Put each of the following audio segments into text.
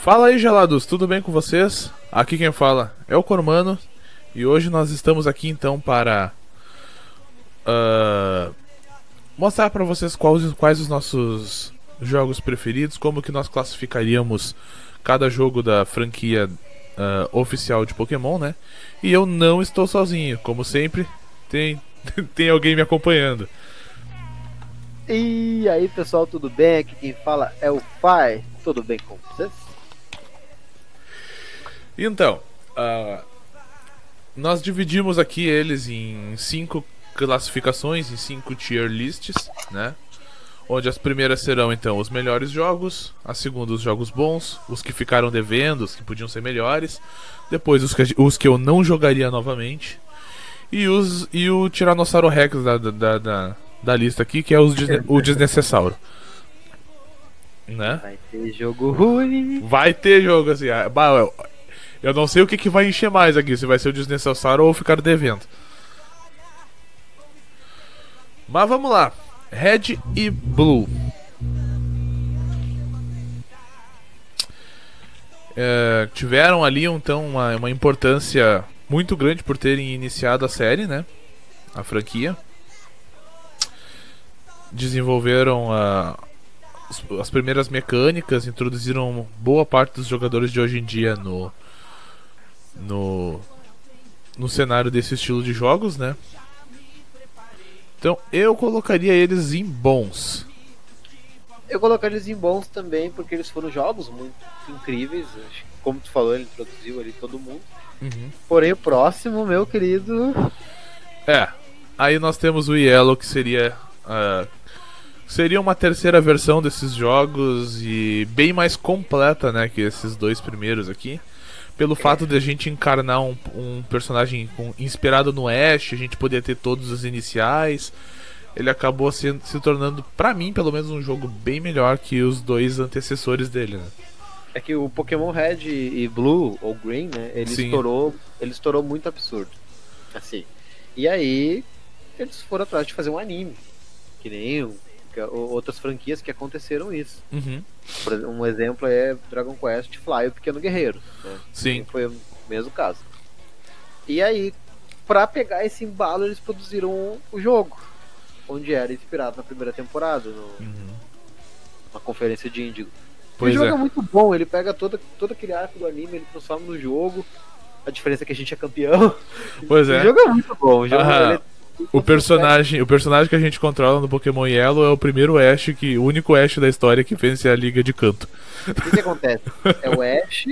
Fala aí, gelados, tudo bem com vocês? Aqui quem fala é o Cormano e hoje nós estamos aqui então para uh, mostrar para vocês quais, quais os nossos jogos preferidos, como que nós classificaríamos cada jogo da franquia uh, oficial de Pokémon, né? E eu não estou sozinho, como sempre, tem, tem alguém me acompanhando. E aí pessoal, tudo bem? Aqui quem fala é o Pai. Tudo bem com vocês? Então, uh, nós dividimos aqui eles em cinco classificações, em cinco tier lists, né? Onde as primeiras serão então os melhores jogos, a segunda os jogos bons, os que ficaram devendo, os que podiam ser melhores, depois os que, os que eu não jogaria novamente, e, os, e o Tiranossauro Rex da, da, da, da lista aqui, que é os, o desnecessário. Né? Vai ter jogo ruim. Vai ter jogo assim. Ah, eu não sei o que, que vai encher mais aqui, se vai ser o desnecessário ou ficar devendo. Mas vamos lá. Red e Blue. É, tiveram ali então uma, uma importância muito grande por terem iniciado a série, né? A franquia. Desenvolveram a, as primeiras mecânicas, introduziram boa parte dos jogadores de hoje em dia no, no, no cenário desse estilo de jogos, né? Então eu colocaria eles em bons. Eu colocaria eles em bons também, porque eles foram jogos muito incríveis. Como tu falou, ele introduziu ali todo mundo. Uhum. Porém, o próximo, meu querido. É. Aí nós temos o Yellow, que seria. Uh, seria uma terceira versão desses jogos e bem mais completa, né? Que esses dois primeiros aqui pelo fato de a gente encarnar um, um personagem com, inspirado no Ash, a gente poder ter todos os iniciais, ele acabou se, se tornando, para mim, pelo menos, um jogo bem melhor que os dois antecessores dele, né? É que o Pokémon Red e Blue, ou Green, né? Ele estourou. Ele estourou muito absurdo. Assim. E aí, eles foram atrás de fazer um anime. Que nem outras franquias que aconteceram isso. Uhum. Um exemplo é Dragon Quest Fly, o Pequeno Guerreiro. Né? Sim. Foi o mesmo caso. E aí, para pegar esse embalo, eles produziram o jogo, onde era inspirado na primeira temporada, no, uhum. na conferência de Índigo. Pois o jogo é. é. muito bom, ele pega todo, todo aquele arco do anime, ele transforma no jogo. A diferença é que a gente é campeão. Pois é. O jogo é muito bom. O jogo é o personagem, o personagem que a gente controla no Pokémon Yellow é o primeiro Ash que, o único Ash da história que vence a liga de canto. O que, que acontece? É o Ash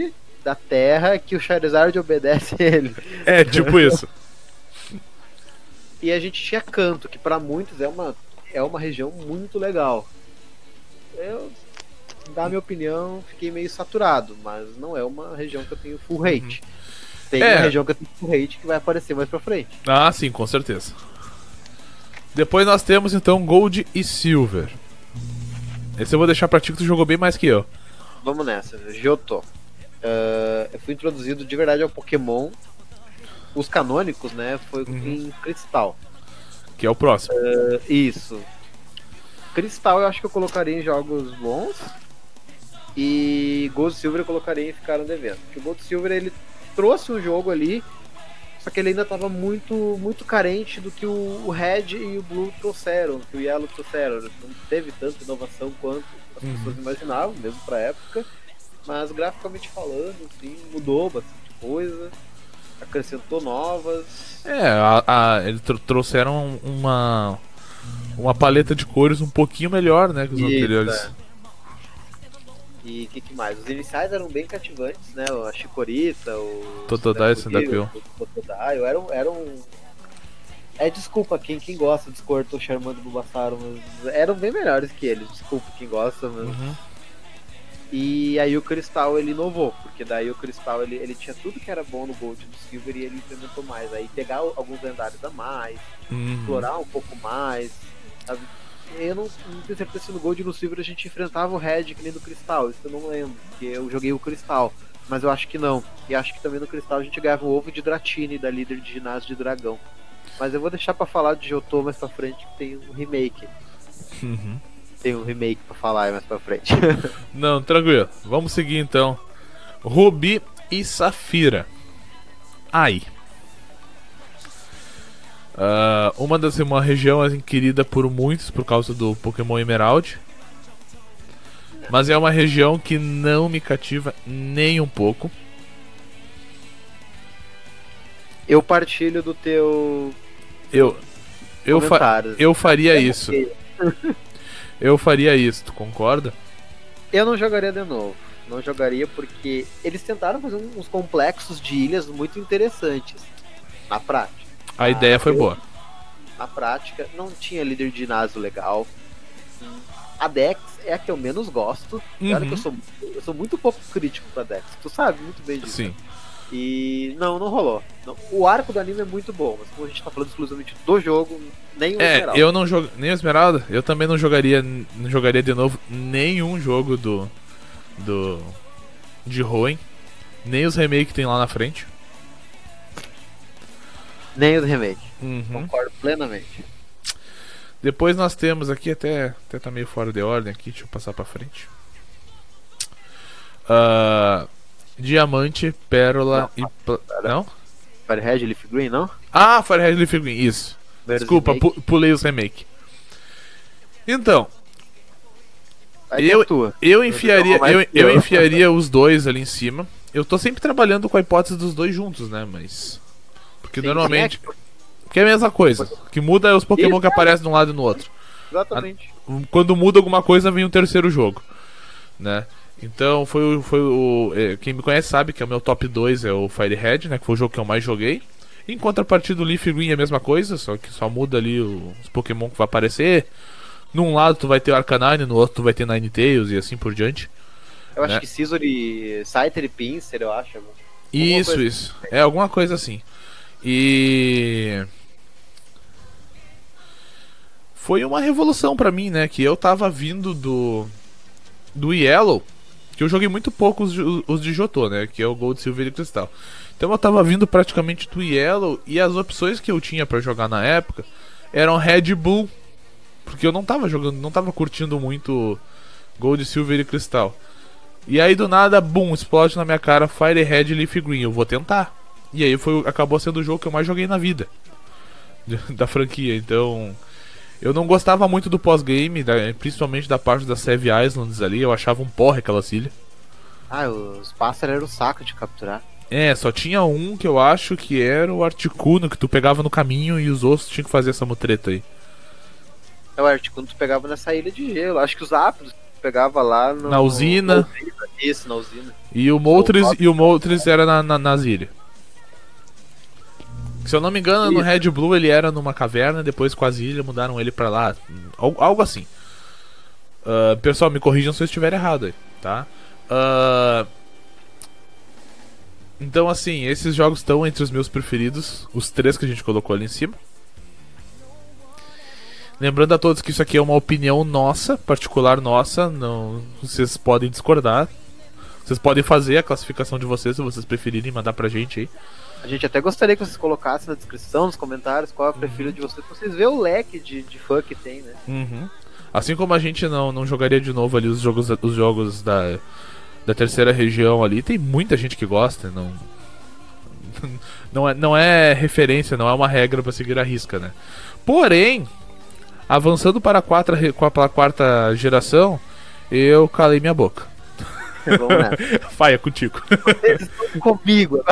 da Terra que o Charizard obedece ele. É, tipo isso. e a gente tinha Canto, que para muitos é uma é uma região muito legal. Eu, na minha opinião, fiquei meio saturado, mas não é uma região que eu tenho full hate. Uhum. Tem é. uma região que eu tenho full hate que vai aparecer mais pra frente. Ah, sim, com certeza. Depois nós temos então Gold e Silver. Esse eu vou deixar pra ti que tu jogou bem mais que eu. Vamos nessa, Johto. Uh, eu fui introduzido de verdade ao Pokémon. Os canônicos, né? Foi uhum. em Cristal. Que é o próximo. Uh, isso. Cristal eu acho que eu colocaria em jogos bons. E Gold e Silver eu colocaria em ficaram devendo. Porque o Gold e Silver ele trouxe um jogo ali só que ele ainda estava muito, muito carente do que o, Red e o Blue trouxeram, que o Yellow trouxeram. Não teve tanta inovação quanto as uhum. pessoas imaginavam, mesmo pra época. Mas graficamente falando, assim, mudou bastante coisa, acrescentou novas. É, a, a, eles tr trouxeram uma, uma paleta de cores um pouquinho melhor, né, que os Isso, anteriores. É. E o que, que, mais? Os iniciais eram bem cativantes, né? A Chicorita, o. Totodile e Cyndaquil. O Totodile eram. eram... É, desculpa quem, quem gosta de Squirtle, Charmander e Bulbasaur, mas eram bem melhores que eles. Desculpa quem gosta, mas. Uhum. E aí o Cristal ele inovou, porque daí o Cristal ele, ele tinha tudo que era bom no Gold e no Silver e ele implementou mais. Aí pegar alguns lendários a mais, uhum. explorar um pouco mais, sabe? Eu não, não tenho certeza se no Gold e no Silver a gente enfrentava o Red que nem no Cristal, isso eu não lembro, porque eu joguei o Cristal, mas eu acho que não. E acho que também no Cristal a gente ganhava o ovo de Dratini, da líder de ginásio de dragão. Mas eu vou deixar para falar de Jotô mais pra frente, que tem um remake. Uhum. Tem um remake pra falar mais pra frente. não, tranquilo. Vamos seguir então. Rubi e Safira. Aí. Uh, uma das uma região assim, querida por muitos por causa do Pokémon Emerald. Mas é uma região que não me cativa nem um pouco. Eu partilho do teu. Eu. Eu, fa eu faria isso. eu faria isso, tu concorda? Eu não jogaria de novo. Não jogaria porque eles tentaram fazer uns complexos de ilhas muito interessantes. Na prática. A ideia foi boa. Na prática, não tinha líder de ginásio legal. A Dex é a que eu menos gosto. Uhum. Claro que eu sou, eu sou muito pouco crítico pra Dex. Tu sabe muito bem disso. Sim. E não, não rolou. Não. O arco do anime é muito bom, mas como a gente tá falando exclusivamente do jogo, nem o é, Esmeralda. eu não jogo nem o Esmeralda, eu também não jogaria, não jogaria de novo nenhum jogo do do de Hoenn, nem os remakes que tem lá na frente. Nem os remakes. Uhum. Concordo plenamente. Depois nós temos aqui até até tá meio fora de ordem aqui, deixa eu passar para frente. Uh, Diamante, Pérola não, e. Não? Firehead Leaf Green, não? Ah, Firehead Leaf Green, isso. Desculpa, pu pulei os remake. Então. eu, é eu enfiaria, eu, eu enfiaria os dois ali em cima. Eu tô sempre trabalhando com a hipótese dos dois juntos, né? Mas. Porque Sim, normalmente. Que é a mesma coisa. Que muda é os Pokémon que aparecem de um lado e no outro. Exatamente. Quando muda alguma coisa, vem um terceiro jogo. Né? Então foi, foi o. É, quem me conhece sabe que é o meu top 2 é o Firehead, né? Que foi o jogo que eu mais joguei. Em contrapartida, o Leaf Green é a mesma coisa, só que só muda ali os Pokémon que vai aparecer. Num lado tu vai ter o Arcanine, no outro tu vai ter Ninetales e assim por diante. Eu né? acho que Scizor e Scyther e Pinsir, eu acho. Isso, coisa. isso. Assim. É alguma coisa assim. E foi uma revolução para mim, né? Que eu tava vindo do do Yellow que eu joguei muito pouco os, os de Jotô, né? Que é o Gold, Silver e Cristal. Então eu tava vindo praticamente do Yellow e as opções que eu tinha para jogar na época eram Red Bull. Porque eu não tava jogando, não tava curtindo muito Gold, Silver e Cristal. E aí do nada, boom, explode na minha cara Fire Red Leaf Green. Eu vou tentar. E aí foi, acabou sendo o jogo que eu mais joguei na vida. Da franquia. Então, eu não gostava muito do pós-game, principalmente da parte das Save Islands ali. Eu achava um porra aquela ilha. Ah, os pássaros eram o saco de capturar. É, só tinha um que eu acho que era o Articuno, que tu pegava no caminho e os outros tinham que fazer essa mutreta aí. É, o Articuno tu pegava nessa ilha de gelo. Acho que os Aptos tu pegava lá no... Na usina. Isso, na usina. E o Moltres, e o Moltres era na, na, nas ilhas. Se eu não me engano, no Red Blue ele era numa caverna, depois com as ilhas mudaram ele pra lá. Algo assim. Uh, pessoal, me corrijam se eu estiver errado aí, tá? Uh, então, assim, esses jogos estão entre os meus preferidos, os três que a gente colocou ali em cima. Lembrando a todos que isso aqui é uma opinião nossa, particular nossa, não, vocês podem discordar. Vocês podem fazer a classificação de vocês se vocês preferirem mandar pra gente aí. A gente até gostaria que vocês colocassem na descrição, nos comentários, qual é a uhum. preferida de vocês, pra vocês verem o leque de, de fã que tem, né? Uhum. Assim como a gente não, não jogaria de novo ali os jogos, os jogos da, da terceira região ali, tem muita gente que gosta, não. Não é, não é referência, não é uma regra para seguir a risca, né? Porém, avançando para a quarta, para a quarta geração, eu calei minha boca. Vamos nessa. Faia contigo. comigo.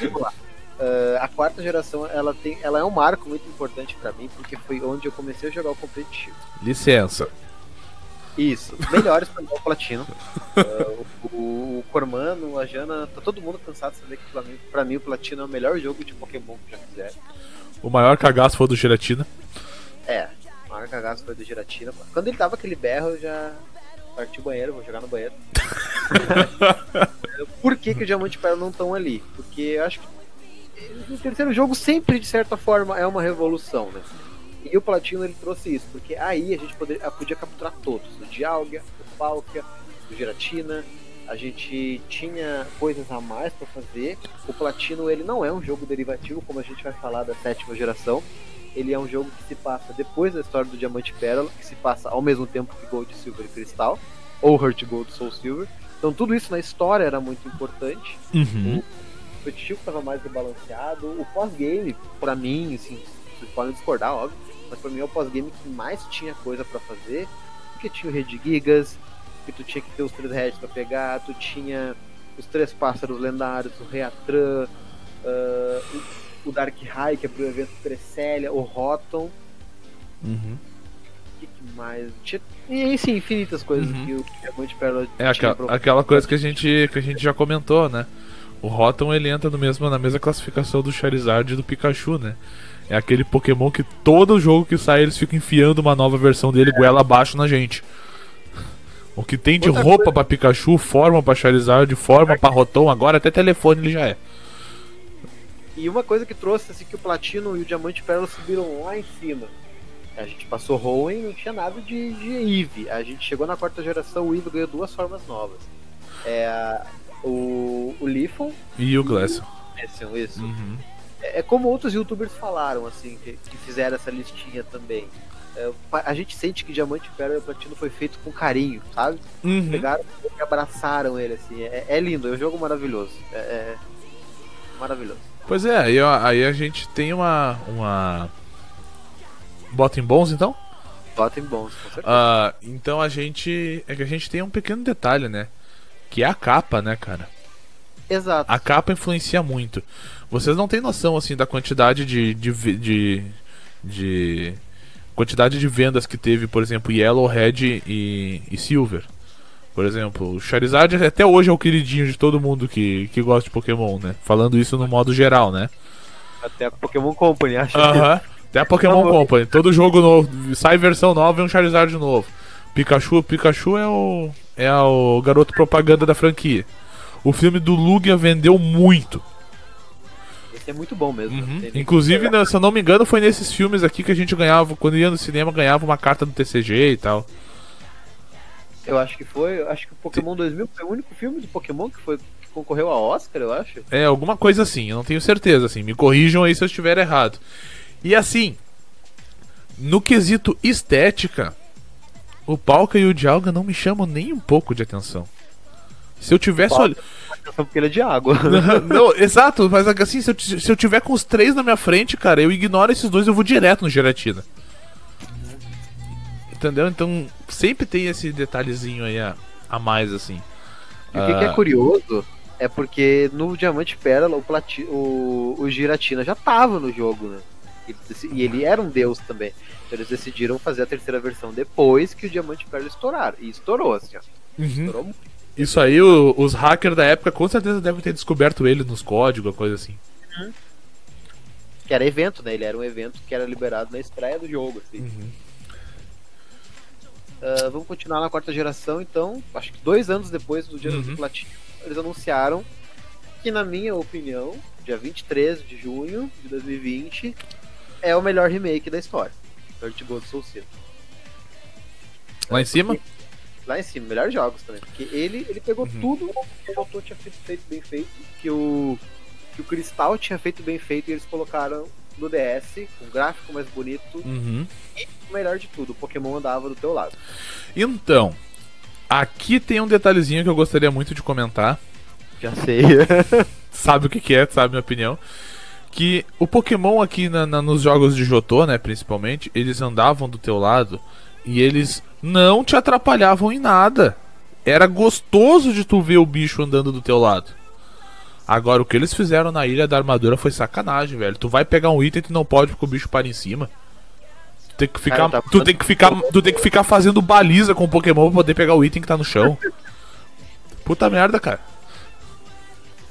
Vamos lá. Uh, a quarta geração ela tem, ela é um marco muito importante para mim porque foi onde eu comecei a jogar o competitivo. Licença. Isso, melhores para o platino. Uh, o, o Cormano, a Jana, tá todo mundo cansado de saber que para mim, pra mim o platino é o melhor jogo de Pokémon que já fizeram. O maior cagaço foi do Giratina. É, o maior cagaço foi do Giratina. Quando ele dava aquele berro, eu já partir o banheiro, vou jogar no banheiro. Por que, que o Diamante e Pérola não estão ali? Porque eu acho que o terceiro jogo sempre, de certa forma, é uma revolução, né? E o Platino ele trouxe isso, porque aí a gente poderia, podia capturar todos: o Dialga, o Palkia, o Giratina. A gente tinha coisas a mais para fazer. O Platino ele não é um jogo derivativo, como a gente vai falar da sétima geração. Ele é um jogo que se passa depois da história do Diamante e Pérola, que se passa ao mesmo tempo que Gold, Silver e Cristal, ou Heart Gold, Soul Silver. Então tudo isso na história era muito importante. Uhum. O competitivo estava mais rebalanceado. O pós-game, pra mim, assim, vocês podem discordar, óbvio, mas pra mim é o pós-game que mais tinha coisa para fazer, porque tinha o Red Gigas, que tu tinha que ter os três heads pra pegar, tu tinha os três pássaros lendários, o Reatran, uh, o, Dark High, que é pro evento Cresselia, o Rotom. Uhum. O que, que mais? Tinha, e sim, infinitas coisas Uhum. que o Diamante Pérola É tinha aquela, coisa que a gente que a gente já comentou, né? O Rotom ele entra no mesmo, na mesma classificação do Charizard e do Pikachu, né? É aquele Pokémon que todo jogo que sai eles ficam enfiando uma nova versão dele goela abaixo na gente. O que tem de Outra roupa coisa- pra Pikachu, forma pra Charizard, forma pra Rotom, agora até telefone ele já é. E uma coisa que trouxe assim que o Platino e o Diamante Pérola subiram lá em cima. A gente passou Hoenn não tinha nada de, de Eevee. A gente chegou na quarta geração, o Eevee ganhou duas formas novas. É o, o Leafon, E o Glaceon. esse, isso. Uhum. É, é como outros youtubers falaram, assim, que, que fizeram essa listinha também. É, a gente sente que Diamante Pérola e Platino foi feito com carinho, sabe? Uhum. Pegaram e abraçaram ele, assim. É, é lindo, é um jogo maravilhoso. É, é maravilhoso. Pois é, aí, aí a gente tem uma. uma. Bota em bons então? Votem bons, com certeza. Ah, então a gente. É que a gente tem um pequeno detalhe, né? Que é a capa, né, cara? Exato. A capa influencia muito. Vocês não têm noção, assim, da quantidade de. de, de, de quantidade de vendas que teve, por exemplo, Yellow, Red e, e Silver. Por exemplo, o Charizard até hoje é o queridinho de todo mundo que, que gosta de Pokémon, né? Falando isso no modo geral, né? Até a Pokémon Company, acho Aham. Até a Pokémon Tá. Company. Todo jogo novo, sai versão nova e um Charizard novo. Pikachu, Pikachu é o é o garoto propaganda da franquia. O filme do Lugia vendeu muito. esse é muito bom mesmo. Uhum. Inclusive, né, se eu não me engano, foi nesses filmes aqui que a gente ganhava, quando ia no cinema, ganhava uma carta do TCG e tal. Eu acho que foi. Acho que o Pokémon 2000 foi o único filme do Pokémon que, foi, que concorreu a Oscar, eu acho. É, alguma coisa assim, eu não tenho certeza, assim. Me corrijam aí se eu estiver errado. E assim, no quesito estética, o Palca e o Dialga não me chamam nem um pouco de atenção. Se eu tivesse olhando. Porque ele é de água. não, exato, mas assim, se eu, se eu tiver com os três na minha frente, cara, eu ignoro esses dois, eu vou direto no Geratina. Entendeu? Então, sempre tem esse detalhezinho aí a, a mais, assim. E o que, que é Ah. curioso é porque no Diamante Pérola o, Plati o, o Giratina já tava no jogo, né? E, ele era um deus também. Então eles decidiram fazer a terceira versão depois que o Diamante Pérola estouraram. E estourou, assim, ó. Estourou muito. Isso aí, o- os hackers da época com certeza devem ter descoberto ele nos códigos, coisa assim. Que era evento, né? Ele era um evento que era liberado na estreia do jogo, assim. Ah, vamos continuar na quarta geração, então. Acho que dois anos depois do Dia Uhum. do Platino, eles anunciaram que, na minha opinião, dia 23 de junho de 2020, é o melhor remake da história. Heart Gold Soul Silver. Lá em cima? Lá em cima, melhores jogos também. Porque ele, ele pegou Uhum. tudo que o autor tinha feito, feito bem feito, que o, que o Cristal tinha feito bem feito e eles colocaram no DS, com um gráfico mais bonito. Uhum. O melhor de tudo, o Pokémon andava do teu lado. Então, aqui tem um detalhezinho que eu gostaria muito de comentar. Já sei. Sabe o que, que é, sabe minha opinião. Que o Pokémon aqui na- na- nos jogos de Jotô, né, principalmente, eles andavam do teu lado e eles não te atrapalhavam em nada. Era gostoso de tu ver o bicho andando do teu lado. Agora, o que eles fizeram na Ilha da Armadura foi sacanagem, velho. Tu vai pegar um item e tu não pode porque o bicho para em cima. Tu tem que ficar, Cara, tá- tu tem que ficar, tu tem que ficar fazendo baliza com o Pokémon pra poder pegar o item que tá no chão. Puta merda, cara.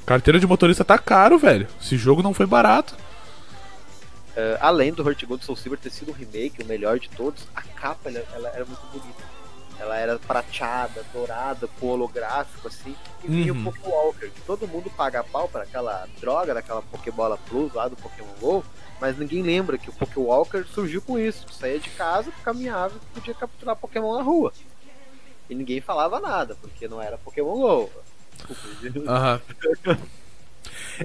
Carteira de motorista tá caro, velho. Esse jogo não foi barato. Uh, além do Heart Gold Soul Silver ter sido um remake, o melhor de todos, a capa ela, ela era muito bonita. Ela era prateada, dourada, com holográfico, assim. E vinha Uhum. o Pokewalker, que todo mundo paga pau para aquela droga daquela Pokébola Plus lá do Pokémon GO, mas ninguém lembra que o Pokewalker surgiu com isso. Saía de casa, caminhava e podia capturar Pokémon na rua. E ninguém falava nada, porque não era Pokémon GO. Desculpa. Aham.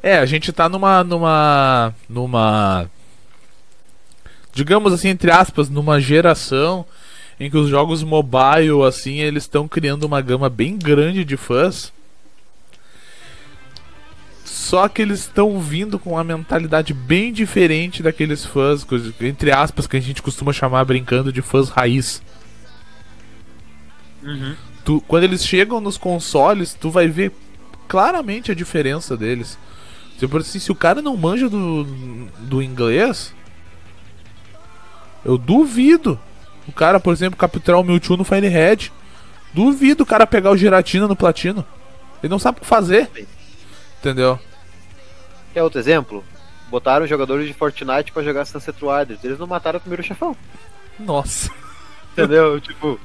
É, a gente tá numa. numa. numa. Digamos assim, entre aspas, numa geração em que os jogos mobile, assim, eles estão criando uma gama bem grande de fãs. Só que eles estão vindo com uma mentalidade bem diferente daqueles fãs, entre aspas, que a gente costuma chamar brincando de fãs raiz. Uhum. Tu, quando eles chegam nos consoles, tu vai ver claramente a diferença deles. Tipo assim, se o cara não manja do, do inglês, eu duvido o cara, por exemplo, capturar o Mewtwo no Firehead. Duvido o cara pegar o Giratina no Platino. Ele não sabe o que fazer. Entendeu? Quer outro exemplo? Botaram jogadores de Fortnite para jogar Sunset Riders. Eles não mataram o primeiro chefão. Nossa. Entendeu? tipo.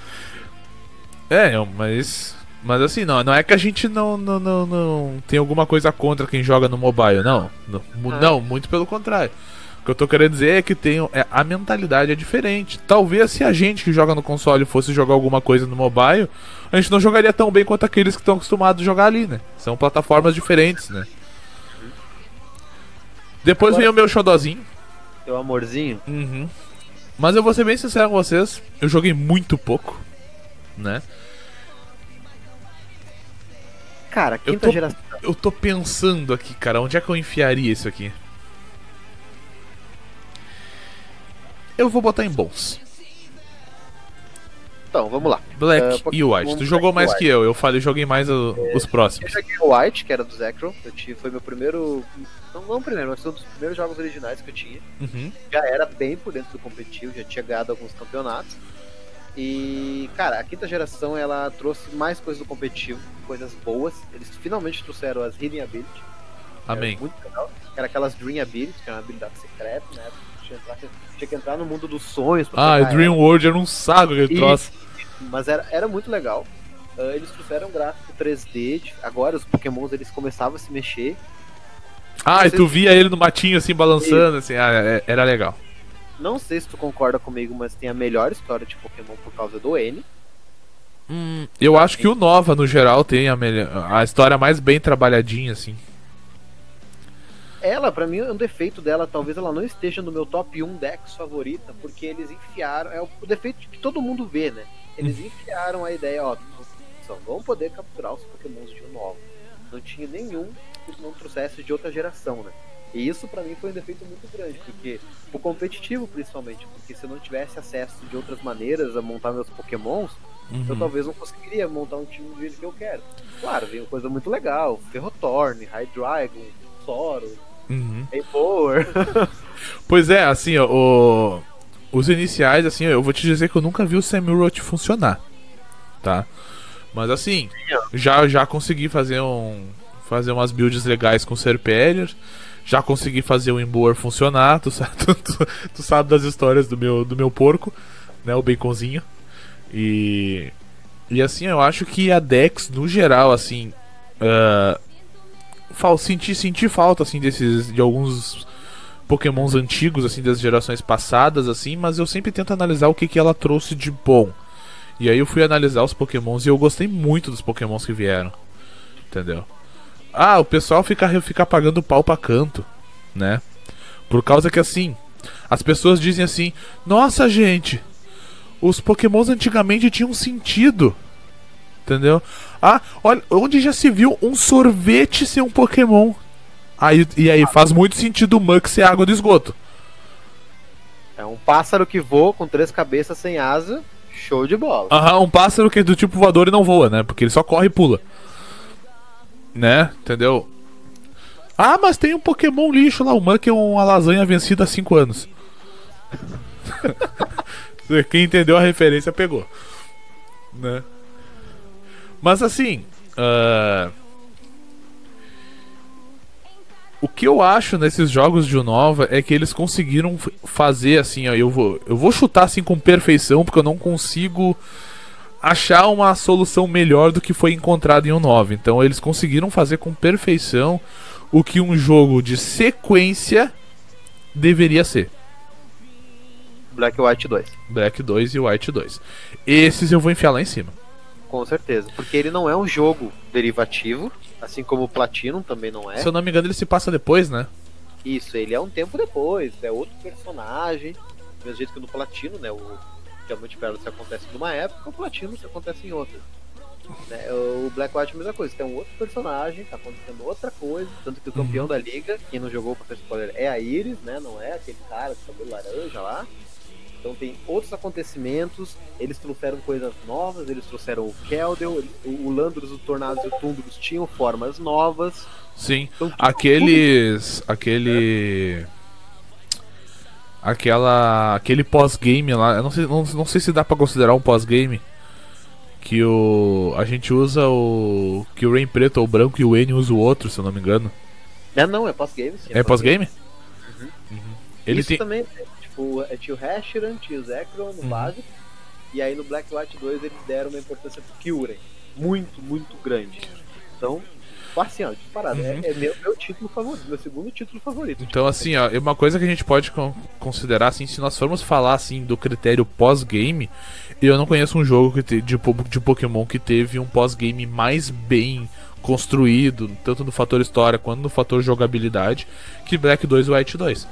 é, mas. Mas assim, não, não é que a gente não, não, não, não tem alguma coisa contra quem joga no mobile, não. Não, ah. não muito pelo contrário. O que eu tô querendo dizer é que tem, é, a mentalidade é diferente. Talvez se a gente que joga no console fosse jogar alguma coisa no mobile, a gente não jogaria tão bem quanto aqueles que estão acostumados a jogar ali, né? São plataformas diferentes, né? Depois Agora, vem o meu xodozinho. Teu amorzinho. Uhum. Mas eu vou ser bem sincero com vocês, eu joguei muito pouco, né? Cara, quinta eu tô, geração. Eu tô pensando aqui, cara, onde é que eu enfiaria isso aqui? Eu vou botar em bons. Então, vamos lá. Black uh, e White. Tu jogou mais White. que eu, eu falei, joguei mais o, é, os próximos. Eu joguei o White, que era do Zekrom. Eu tive, foi meu primeiro. Não, não o primeiro, mas foi um dos primeiros jogos originais que eu tinha. Uhum. Já era bem por dentro do competitivo, já tinha ganhado alguns campeonatos. E, cara, a quinta geração ela trouxe mais coisas do competitivo, coisas boas. Eles finalmente trouxeram as Hidden Ability. Amém. Muito legal. Era aquelas Dream Ability, que era uma habilidade secreta, né? Tinha, tinha que entrar no mundo dos sonhos. ah, Dream ela. World era um saco aquele e, troço. Mas era, era muito legal. Uh, eles trouxeram um gráfico 3D. Agora os pokémons eles começavam a se mexer. Ah, e tu via ele no matinho assim, balançando, assim, ah, é, era legal. Não sei se tu concorda comigo, mas tem a melhor história de Pokémon por causa do N. Hum, eu acho que o Nova, no geral, tem a, melhor, a história mais bem trabalhadinha, assim. Ela, para mim, é um defeito dela. Talvez ela não esteja no meu top 1 decks favorita, porque eles enfiaram. É o, defeito que todo mundo vê, né? Eles hum. enfiaram a ideia, ó, só vão poder capturar os Pokémons de um novo. Não tinha nenhum que não trouxesse de outra geração, né? E isso para mim foi um defeito muito grande, porque o competitivo principalmente, porque se eu não tivesse acesso de outras maneiras a montar meus pokémons, uhum. eu talvez não conseguiria montar um time do jeito que eu quero. Claro, veio coisa muito legal, Ferrothorn, Hydreigon, Soro, uhum. Power. pois é, assim, ó, o... os iniciais, assim, eu vou te dizer que eu nunca vi o Samurott funcionar, tá? Mas assim, já, já consegui fazer um fazer umas builds legais com Serperior já consegui fazer o Emboar funcionar, tu sabe, tu, tu, tu, sabe das histórias do meu, do meu porco, né, o baconzinho. E e assim, eu acho que a Dex no geral assim, uh, fal, senti, senti falta assim desses de alguns Pokémons antigos assim das gerações passadas assim, mas eu sempre tento analisar o que que ela trouxe de bom. E aí eu fui analisar os Pokémons e eu gostei muito dos Pokémons que vieram. Entendeu? Ah, o pessoal fica, fica pagando pau pra canto, né? Por causa que assim, as pessoas dizem assim: Nossa, gente, os pokémons antigamente tinham sentido. Entendeu? Ah, olha, onde já se viu um sorvete ser um pokémon? Aí, e aí, faz muito sentido o Mux ser água do esgoto. É um pássaro que voa com três cabeças sem asa, show de bola. Aham, um pássaro que é do tipo voador e não voa, né? Porque ele só corre e pula. Né? Entendeu? Ah, mas tem um Pokémon lixo lá, o Muck é uma lasanha vencida há 5 anos. Quem entendeu a referência pegou. Né? Mas assim. Uh... O que eu acho nesses jogos de Unova é que eles conseguiram fazer assim, ó, eu vou, eu vou chutar assim com perfeição, porque eu não consigo achar uma solução melhor do que foi encontrado em um 9. Então eles conseguiram fazer com perfeição o que um jogo de sequência deveria ser. Black White 2. Black 2 e White 2. Esses eu vou enfiar lá em cima. Com certeza, porque ele não é um jogo derivativo, assim como o Platinum também não é. Se eu não me engano, ele se passa depois, né? Isso, ele é um tempo depois, é outro personagem, do mesmo jeito que no Platino, né? O que a multiplayer se acontece numa época, o Platino se acontece em outra. Né? O Black White é a mesma coisa, tem um outro personagem, tá acontecendo outra coisa, tanto que o campeão Uhum. da liga, quem não jogou pra ter spoiler, é a Iris, né? Não é aquele cara de cabelo laranja lá. Então tem outros acontecimentos, eles trouxeram coisas novas, eles trouxeram o Keldel, o, Landros, o Tornados e o Tundros tinham formas novas. Sim. Então, tudo- Aqueles. Aquele. Aquela. Aquele pós-game lá. Eu não sei, não, não sei se dá pra considerar um pós-game. Que o. A gente usa o. Que o Rain Preto ou o branco e o N usa o outro, se eu não me engano. É, não, é pós-game, sim. É pós-game? Uhum. Uhum. Ele Isso tem. também, é, tipo, é, tinha o Hashiran, tinha o Zekrom no Uhum. básico, e aí no Black White 2 eles deram uma importância pro Kyurem, muito, muito grande. Então, assim, ó, disparado, Uhum. é, é meu, meu título favorito, meu segundo título favorito. Então, assim, ó, é uma coisa que a gente pode con- considerar, assim, se nós formos falar, assim, do critério pós-game, eu não conheço um jogo que te- de, de Pokémon que teve um pós-game mais bem construído, tanto no fator história quanto no fator jogabilidade, que Black 2 e White 2.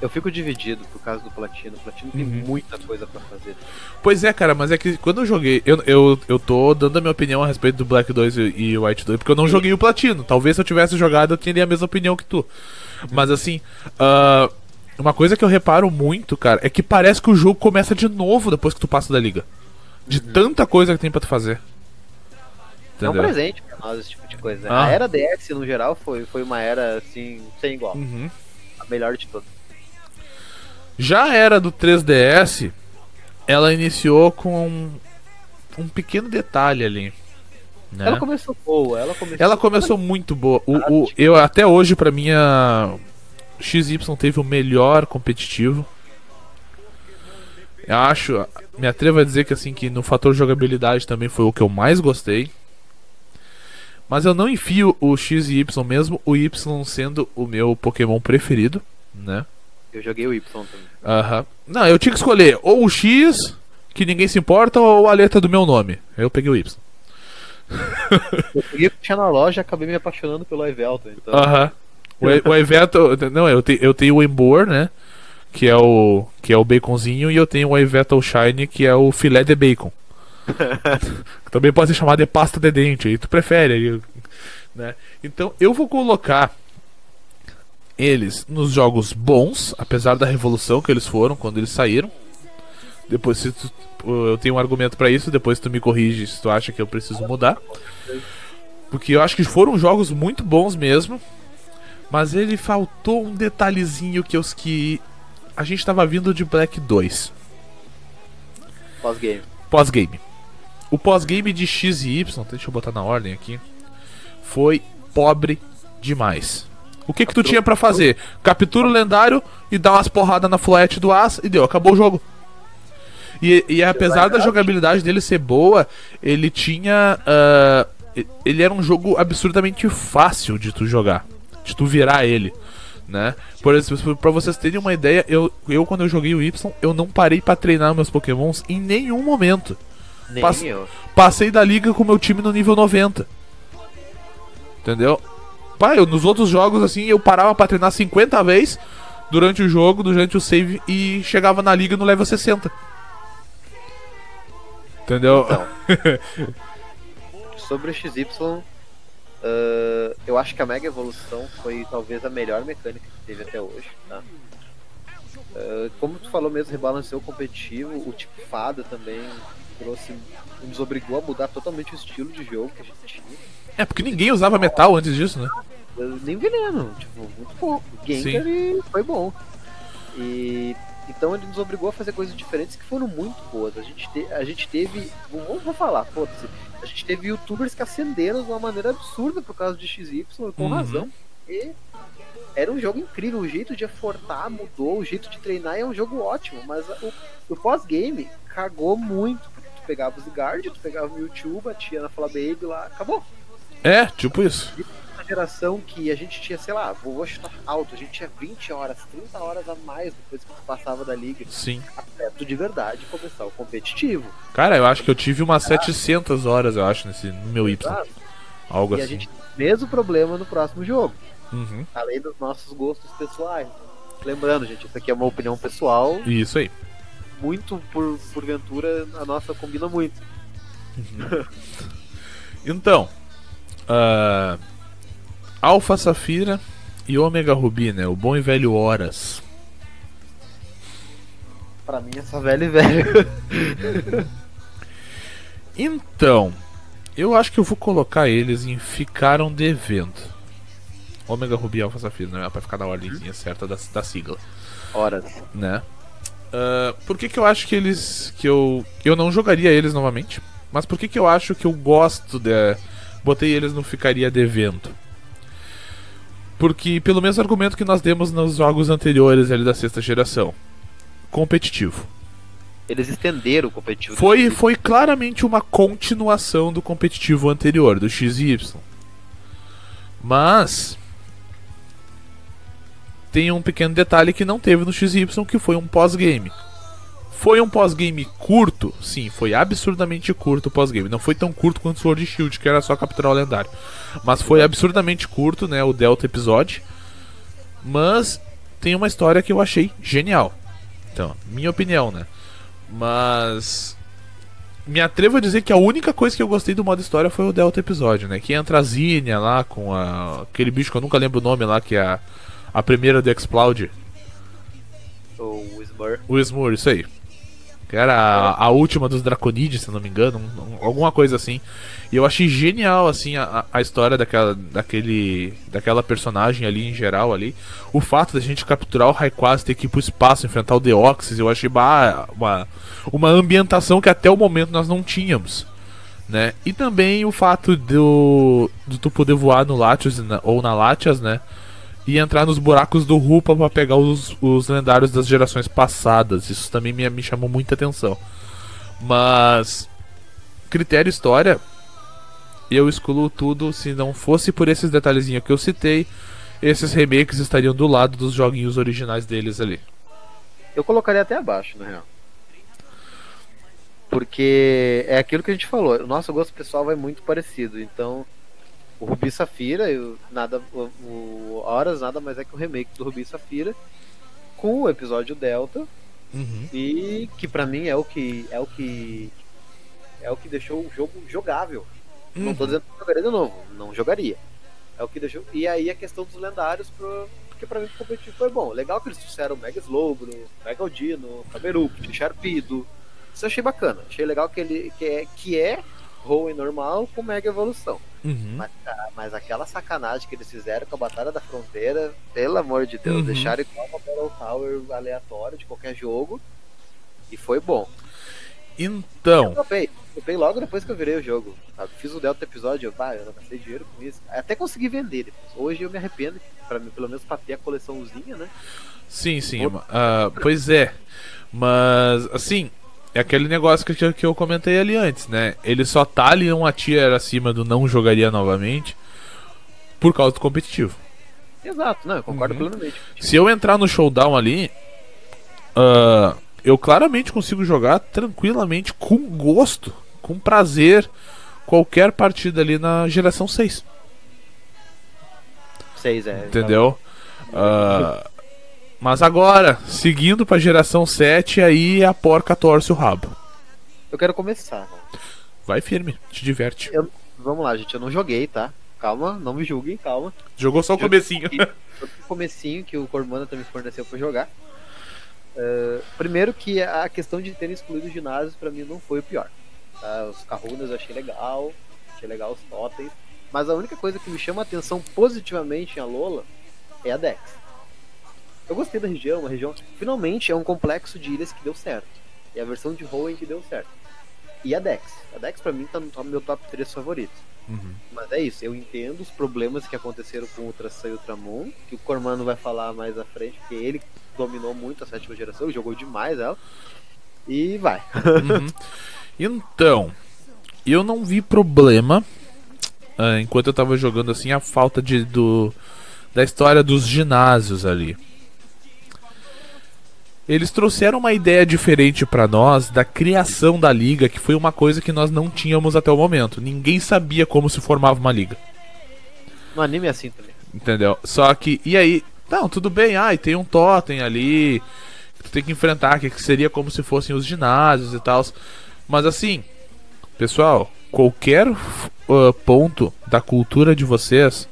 Eu fico dividido por causa do Platino, o Platino tem Uhum. muita coisa pra fazer. Pois é, cara, mas é que quando eu joguei, eu, eu, eu tô dando a minha opinião a respeito do Black 2 e, e White 2, porque eu não joguei o Platino. Talvez se eu tivesse jogado eu teria a mesma opinião que tu. Mas assim, ah, uma coisa que eu reparo muito, cara, é que parece que o jogo começa de novo depois que tu passa da liga. De tanta coisa que tem pra tu fazer. É um Entendeu? presente pra nós esse tipo de coisa. né? Ah. A era DS, no geral, foi, foi uma era, assim, sem igual. Uhum. A melhor de todas. Já a era do 3DS, ela iniciou com um, um pequeno detalhe ali. Né? Ela começou boa, ela começou... Ela começou muito boa. O, o- eu até hoje pra mim a XY teve o melhor competitivo. Eu acho, me atrevo a dizer que assim que no fator jogabilidade também foi o que eu mais gostei. Mas eu não enfio o X e Y mesmo, o Y sendo o meu Pokémon preferido, né? Eu joguei o Y também. Aham. Não, eu tinha que escolher ou o X, que ninguém se importa, ou a letra do meu nome. Eu peguei o Y. Eu peguei tinha na loja e acabei me apaixonando pelo Evelton, então... Aham. O, o. Não, eu, te, eu tenho o Embor, né? Que é o. Que é o baconzinho, e eu tenho o Eveto Shine, que é o filé de bacon. Também pode ser chamado de pasta de dente, aí tu prefere. Aí, né? Então eu vou colocar eles nos jogos bons, apesar da revolução que eles foram quando eles saíram. Depois se tu, eu tenho um argumento pra isso, depois tu me corrige se tu acha que eu preciso mudar. Porque eu acho que foram jogos muito bons mesmo. Mas ele faltou um detalhezinho que os que a gente tava vindo de Black 2, Pós-game. pós-game. O pós-game de X e Y, deixa eu botar na ordem aqui, foi pobre demais. O que que tu tinha pra fazer? Captura o lendário e dá umas porradas na fluete do As e deu, acabou o jogo. E, e apesar da jogabilidade dele ser boa, ele tinha. e- ele era um jogo absurdamente fácil de tu jogar, de tu virar ele, né? Por exemplo, pra vocês terem uma ideia, eu, eu quando eu joguei o Y, eu não parei pra treinar meus Pokémons em nenhum momento. Nem eu. Passei da liga com meu time no nível 90. Entendeu? Pai, eu, nos outros jogos, assim, eu parava pra treinar 50 vezes durante o jogo, durante o save, e chegava na liga no level 60. Entendeu? Então, sobre o XY, ah, eu acho que a Mega Evolução foi talvez a melhor mecânica que teve até hoje, tá? Ah, como tu falou mesmo, rebalanceou o competitivo, o tipo fada também trouxe, nos obrigou a mudar totalmente o estilo de jogo que a gente tinha. É, porque ninguém usava metal antes disso, né? Nem veneno, tipo, muito pouco. Gengar foi bom. E então ele nos obrigou a fazer coisas diferentes que foram muito boas. A gente, te- a gente teve. Vou, vou falar, foda-se. A gente teve youtubers que acenderam de uma maneira absurda por causa de XY, com Uhum. razão. E era um jogo incrível. O jeito de afortar mudou, o jeito de treinar é um jogo ótimo. Mas o, o pós-game cagou muito. Porque tu pegava o Zigard, tu pegava o Mewtwo, batia na Fala Baby lá, acabou É, tipo isso. uma geração que a gente tinha, sei lá, vou chutar alto, a gente tinha 20 horas, 30 horas a mais depois que passava da liga, Sim. tu de verdade começar o competitivo. Cara, eu acho que eu tive umas 700 horas, eu acho, nesse, no meu Y. Algo E a assim. gente tem o mesmo problema no próximo jogo, Uhum. além dos nossos gostos pessoais. Lembrando, gente, isso aqui é uma opinião pessoal, Isso aí. muito por porventura a nossa combina muito. Então, uh, Alpha Safira e Omega Ruby, né? O bom e velho Horas. Pra mim é só velho e velho. então, eu acho que eu vou colocar eles em ficaram devendo. Omega Ruby Alpha Safira, né? Pra ficar na ordemzinha certa da, da sigla. Horas. Né? Uh, por que, que eu acho que eles. que eu. Eu não jogaria eles novamente. Mas por que, que eu acho que eu gosto de. Botei eles no ficaria devendo? Porque, pelo mesmo argumento que nós demos nos jogos anteriores ali da sexta geração: competitivo. Eles estenderam o competitivo. Foi, foi claramente uma continuação do competitivo anterior, do XY. Mas tem um pequeno detalhe que não teve no XY, que foi um pós-game. Foi um pós-game curto? Sim, foi absurdamente curto o pós-game. Não foi tão curto quanto Sword Shield, que era só capturar o lendário. Mas foi absurdamente curto, né? O Delta episódio. Mas tem uma história que eu achei genial. Então, minha opinião, né? Mas. Me atrevo a dizer que a única coisa que eu gostei do modo história foi o Delta episódio, né? Que entra a Zinnia lá com a... aquele bicho que eu nunca lembro o nome lá, que é a a primeira do Explode. O Smur. O Smur, isso aí. Que era a, a última dos Draconides, se não me engano, um, alguma coisa assim. E eu achei genial assim a, a história daquela, daquele, daquela personagem ali em geral ali. O fato da gente capturar o Rayquaza ter que ir pro espaço enfrentar o Deoxys, eu achei bah, uma, uma ambientação que até o momento nós não tínhamos. Né? E também o fato do, do tu poder voar no Latios ou na Latias, né? E entrar nos buracos do Rupa para pegar os, os lendários das gerações passadas. Isso também me, me chamou muita atenção. Mas critério história, eu excluo tudo. Se não fosse por esses detalhezinhos que eu citei, esses remakes estariam do lado dos joguinhos originais deles ali. Eu colocaria até abaixo, na real. Porque é aquilo que a gente falou. O nosso gosto pessoal vai muito parecido. Então, o Rubi Safira, nada, o, o, Horas nada mais é que o remake do Rubi Safira com o episódio Delta uhum. e que para mim é o que é o que é o que deixou o jogo jogável. Uhum. Não tô uhum. dizendo que jogaria de novo, não jogaria. É o que deixou. E aí a questão dos lendários pro, porque pra mim o competitivo foi bom. Legal que eles trouxeram Mega Slowbro, Mega Aldino, Camerupt, Sharpido. Isso eu achei bacana. Achei legal que ele que é, que é Hoenn normal com Mega Evolução. Uhum. Mas, ah, mas, aquela sacanagem que eles fizeram com a Batalha da Fronteira, pelo amor de Deus, uhum. deixaram igual uma Battle Tower aleatória de qualquer jogo. E foi bom. Então. Eu topei logo depois que eu virei o jogo. Sabe? Fiz o Delta episódio, eu, eu não gastei dinheiro com isso. Até consegui vender depois. Hoje eu me arrependo, para mim, pelo menos pra ter a coleçãozinha, né? Sim, sim. Uh, pois é. Mas, assim, é aquele negócio que, que eu comentei ali antes, né? Ele só tá ali uma tier acima do não jogaria novamente por causa do competitivo. Exato, não, eu concordo uhum. plenamente. Se eu entrar no showdown ali, uh, eu claramente consigo jogar tranquilamente, com gosto, com prazer, qualquer partida ali na geração 6. 6 é. Entendeu? Uh, mas agora, seguindo pra geração 7, aí a porca torce o rabo. Eu quero começar. Vai firme, te diverte. Eu, vamos lá, gente, eu não joguei, tá? Calma, não me julguem, calma. Jogou só o comecinho. o comecinho que o Cormana também forneceu pra jogar. Uh, primeiro que a questão de ter excluído os ginásios para mim não foi o pior. Tá? Os carrunas eu achei legal, achei legal os totens, mas a única coisa que me chama a atenção positivamente em Alola é a Dex. Eu gostei da região, uma região. Finalmente é um complexo de ilhas que deu certo. É a versão de Hoenn que deu certo. E a Dex. A Dex pra mim tá no meu top 3 favoritos. Uhum. Mas é isso, eu entendo os problemas que aconteceram com o Ultrasun e o Ultramon, que o Cormano vai falar mais à frente, porque ele dominou muito a sétima geração, jogou demais ela. E vai. Uhum. Então, eu não vi problema uh, enquanto eu tava jogando assim a falta de do da história dos ginásios ali. Eles trouxeram uma ideia diferente para nós da criação da liga, que foi uma coisa que nós não tínhamos até o momento. Ninguém sabia como se formava uma liga. No anime é assim também. Entendeu? Só que, e aí, não, tudo bem, ai, tem um totem ali que tu tem que enfrentar, que seria como se fossem os ginásios e tal. Mas assim, pessoal, qualquer uh, ponto da cultura de vocês,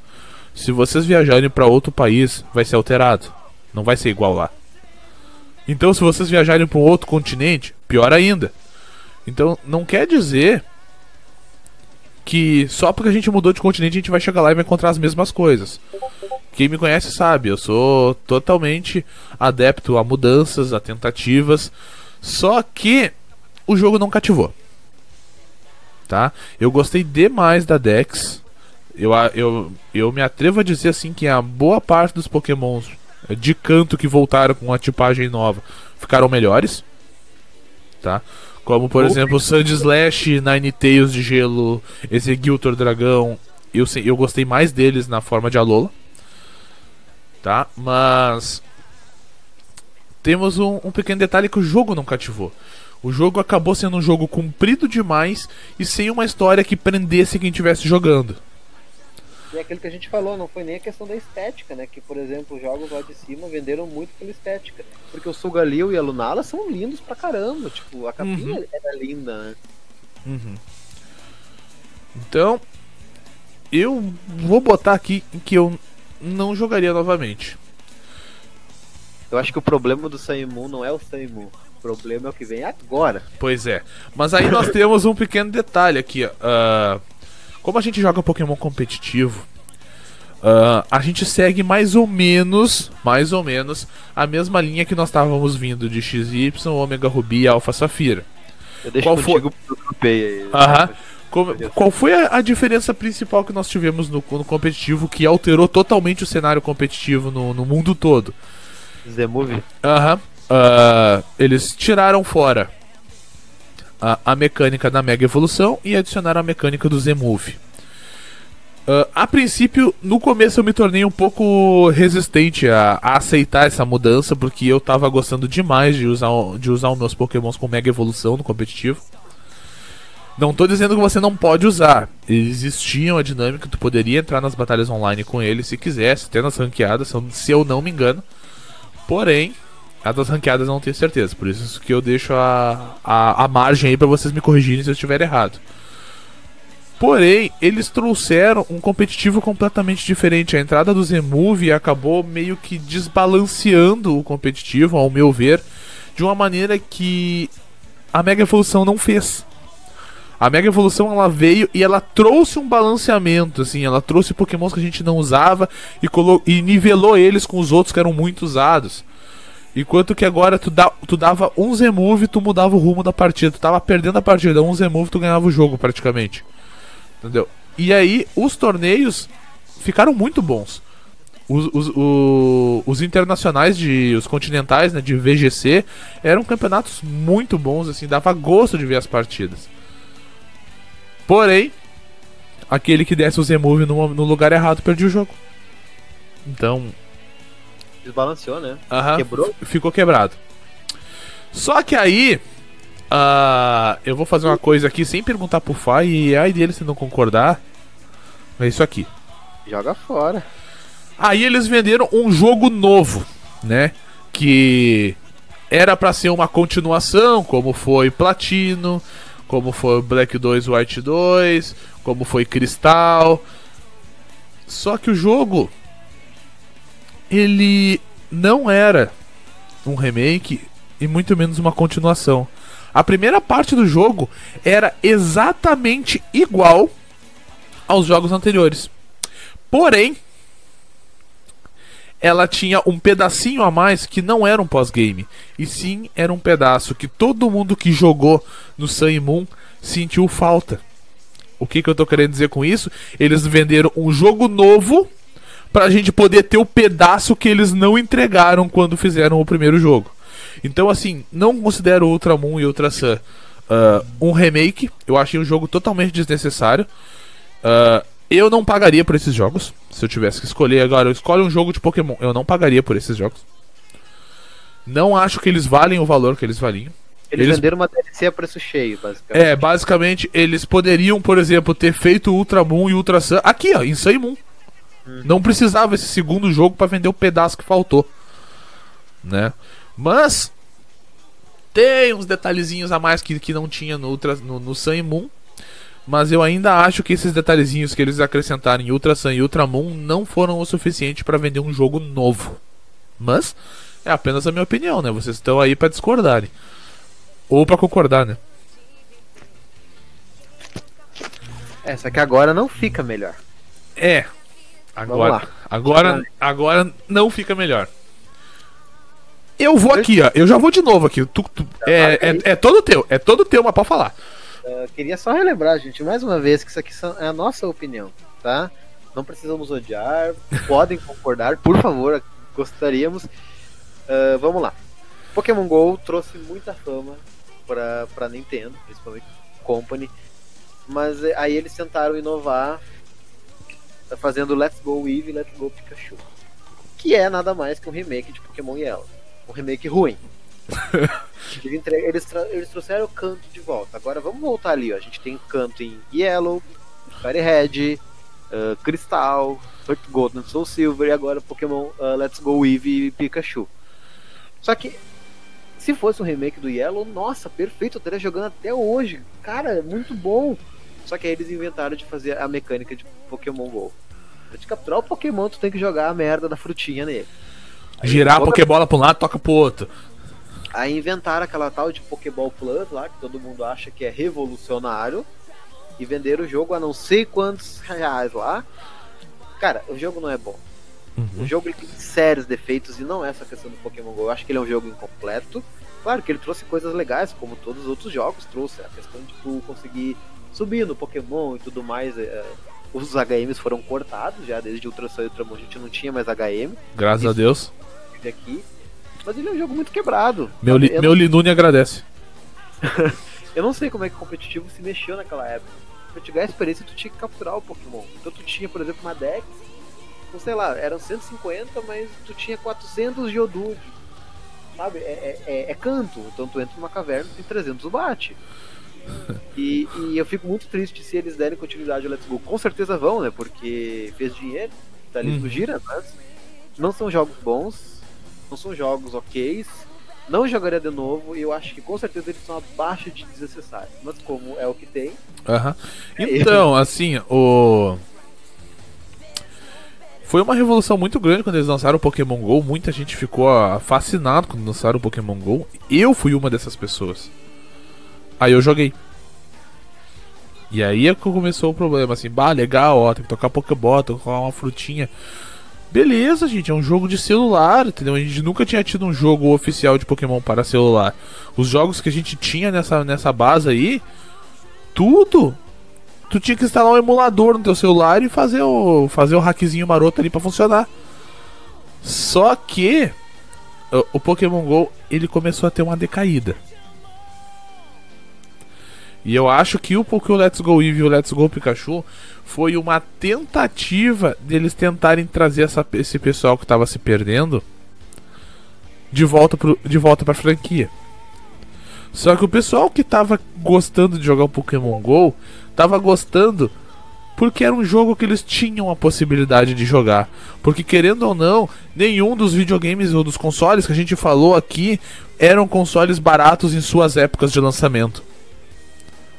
se vocês viajarem para outro país, vai ser alterado. Não vai ser igual lá. Então, se vocês viajarem para um outro continente, pior ainda. Então, não quer dizer que só porque a gente mudou de continente a gente vai chegar lá e vai encontrar as mesmas coisas. Quem me conhece sabe, eu sou totalmente adepto a mudanças, a tentativas. Só que o jogo não cativou. Tá? Eu gostei demais da Dex. Eu, eu, eu me atrevo a dizer assim que a boa parte dos pokémons de canto que voltaram com a tipagem nova ficaram melhores. Tá? Como por exemplo o Sandslash, Ninetales de gelo, esse Giltor Dragão. Eu, eu gostei mais deles na forma de Alola. Tá? Mas. Temos um, um pequeno detalhe que o jogo não cativou. O jogo acabou sendo um jogo comprido demais e sem uma história que prendesse quem estivesse jogando. E é aquilo que a gente falou, não foi nem a questão da estética, né? Que, por exemplo, os jogos lá de cima venderam muito pela estética. Porque o Sugalil e a Lunala são lindos pra caramba. Tipo, a capinha uhum. era linda, né? Uhum. Então, eu vou botar aqui que eu não jogaria novamente. Eu acho que o problema do Saimu não é o Saimu problema é o que vem agora. Pois é. Mas aí nós temos um pequeno detalhe aqui. Uh, como a gente joga Pokémon competitivo, uh, a gente segue mais ou menos, mais ou menos, a mesma linha que nós estávamos vindo de XY, Omega Ruby e Alpha Safira. Eu deixo qual foi... aí. Aham. Qual foi a, a, diferença principal que nós tivemos no, no, competitivo que alterou totalmente o cenário competitivo no, no mundo todo? Z-Move? Aham uh, eles tiraram fora a, a, mecânica da Mega Evolução e adicionaram a mecânica do Z-Move. Uh, a princípio, no começo eu me tornei um pouco resistente a, a, aceitar essa mudança, porque eu tava gostando demais de usar, de usar os meus pokémons com Mega Evolução no competitivo. Não tô dizendo que você não pode usar. Existiam a dinâmica, tu poderia entrar nas batalhas online com ele se quisesse, até nas ranqueadas, se eu não me engano. Porém, a das ranqueadas não tenho certeza, por isso que eu deixo a, a, a margem aí para vocês me corrigirem se eu estiver errado. Porém, eles trouxeram um competitivo completamente diferente. A entrada do Z-Move acabou meio que desbalanceando o competitivo, ao meu ver, de uma maneira que a Mega Evolução não fez. A Mega Evolução ela veio e ela trouxe um balanceamento, assim, ela trouxe pokémons que a gente não usava e, e nivelou eles com os outros que eram muito usados. Enquanto que agora tu, dá, tu dava um Z-Move tu mudava o rumo da partida. Tu tava perdendo a partida, um Z-Move tu ganhava o jogo praticamente. Entendeu? E aí os torneios ficaram muito bons. Os, os, os, os, internacionais de os continentais né, de VGC eram campeonatos muito bons assim dava gosto de ver as partidas porém aquele que desse o Z-Move no, no lugar errado perdia o jogo então Desbalanceou, né? Quebrou? Ficou quebrado. Só que aí. Uh, eu vou fazer uma coisa aqui sem perguntar pro Fai e aí dele se não concordar. É isso aqui. Joga fora. Aí eles venderam um jogo novo, né? Que era para ser uma continuação, como foi Platino, como foi Black 2 White 2, como foi Cristal. Só que o jogo ele não era um remake e muito menos uma continuação. A primeira parte do jogo era exatamente igual aos jogos anteriores. Porém, ela tinha um pedacinho a mais que não era um pós-game, e sim era um pedaço que todo mundo que jogou no Sun Moon sentiu falta. O que, que eu tô querendo dizer com isso? Eles venderam um jogo novo pra gente poder ter o pedaço que eles não entregaram quando fizeram o primeiro jogo. Então, assim, não considero Ultramon e Ultra Sun uh, um remake. Eu achei um jogo totalmente desnecessário. Uh, eu não pagaria por esses jogos. Se eu tivesse que escolher agora, eu escolho um jogo de Pokémon. Eu não pagaria por esses jogos. Não acho que eles valem o valor que eles valiam. Eles, eles venderam uma DLC a preço cheio, basicamente. É, basicamente, eles poderiam, por exemplo, ter feito Ultramon e Ultra Sun aqui, ó, em Sun Moon. Não precisava esse segundo jogo para vender o pedaço que faltou, né? Mas Tem uns detalhezinhos a mais que, que não tinha no, Ultra, no, no Sun e Moon. Mas eu ainda acho que esses detalhezinhos que eles acrescentaram em Ultra Sun e Ultra Moon não foram o suficiente para vender um jogo novo. Mas é apenas a minha opinião, né? Vocês estão aí para discordarem. Ou para concordar, né? É, só que agora não fica melhor. É. Agora, agora, agora não fica melhor. Eu vou aqui, ó. Eu já vou de novo aqui. Tu, tu, é, é, é, todo teu. É todo teu, mas pode falar. Uh, queria só relembrar, gente, mais uma vez, que isso aqui é a nossa opinião, tá? Não precisamos odiar, podem concordar, por favor, gostaríamos. Uh, vamos lá. Pokémon GO trouxe muita fama pra, pra Nintendo, principalmente Company. Mas eh, aí eles tentaram inovar fazendo Let's Go Eevee e Let's Go Pikachu. Que é nada mais que um remake de Pokémon Yellow. Um remake ruim. eles, eles trouxeram o canto de volta. Agora vamos voltar ali, ó. A gente tem canto em Yellow, Fire Red, uh, Crystal, Heart Gold, Soul Silver e agora Pokémon uh, Let's Go Eevee e Pikachu. Só que se fosse um remake do Yellow, nossa, perfeito, eu estaria jogando até hoje. Cara, muito bom. Só que aí eles inventaram de fazer a mecânica de Pokémon GO. Pra te capturar o Pokémon, tu tem que jogar a merda da frutinha nele. Aí Girar a Pokébola pra um lado, toca pro outro. Aí inventaram aquela tal de Pokéball Plus lá, que todo mundo acha que é revolucionário. E venderam o jogo a não sei quantos reais lá. Cara, o jogo não é bom. Uhum. O jogo tem sérios defeitos e não é essa questão do Pokémon GO. Eu acho que ele é um jogo incompleto. Claro que ele trouxe coisas legais, como todos os outros jogos trouxe. A questão de tu conseguir subir no Pokémon e tudo mais. É, os HMs foram cortados já, desde Ultra Sun e Ultramon a gente não tinha mais HM. Graças Isso, a Deus. Aqui. Mas ele é um jogo muito quebrado. Meu, li, meu Linune agradece. eu não sei como é que o competitivo se mexeu naquela época. Pra te ganhar experiência, tu tinha que capturar o Pokémon. Então tu tinha, por exemplo, uma Dex, com, sei lá, eram 150, mas tu tinha 400 Geodude. Sabe? É, é, é, é canto. Então tu entra numa caverna e tem 300 bate. E, e, eu fico muito triste se eles derem continuidade ao Let's Go. Com certeza vão, né? Porque fez dinheiro, tá ali no uhum. gira, mas não são jogos bons, não são jogos ok. Não jogaria de novo e eu acho que com certeza eles são abaixo de desnecessários. Mas como é o que tem. Uhum. Então, assim, o. Foi uma revolução muito grande quando eles lançaram o Pokémon GO. Muita gente ficou fascinado quando lançaram o Pokémon GO. Eu fui uma dessas pessoas. Aí eu joguei. E aí é que começou o problema, assim, bah, legal, ó, tem que tocar Pokéball, tocar uma frutinha. Beleza, gente, é um jogo de celular, entendeu? A gente nunca tinha tido um jogo oficial de Pokémon para celular. Os jogos que a gente tinha nessa, nessa base aí, tudo, tu tinha que instalar um emulador no teu celular e fazer o, fazer o hackzinho maroto ali para funcionar. Só que o, o Pokémon GO, ele começou a ter uma decaída. E eu acho que o Pokémon Let's Go Eevee e o Let's Go Pikachu foi uma tentativa deles tentarem trazer essa, esse pessoal que estava se perdendo de volta, pro, de volta franquia. Só que o pessoal que estava gostando de jogar o Pokémon GO estava gostando porque era um jogo que eles tinham a possibilidade de jogar. Porque querendo ou não, nenhum dos videogames ou dos consoles que a gente falou aqui eram consoles baratos em suas épocas de lançamento.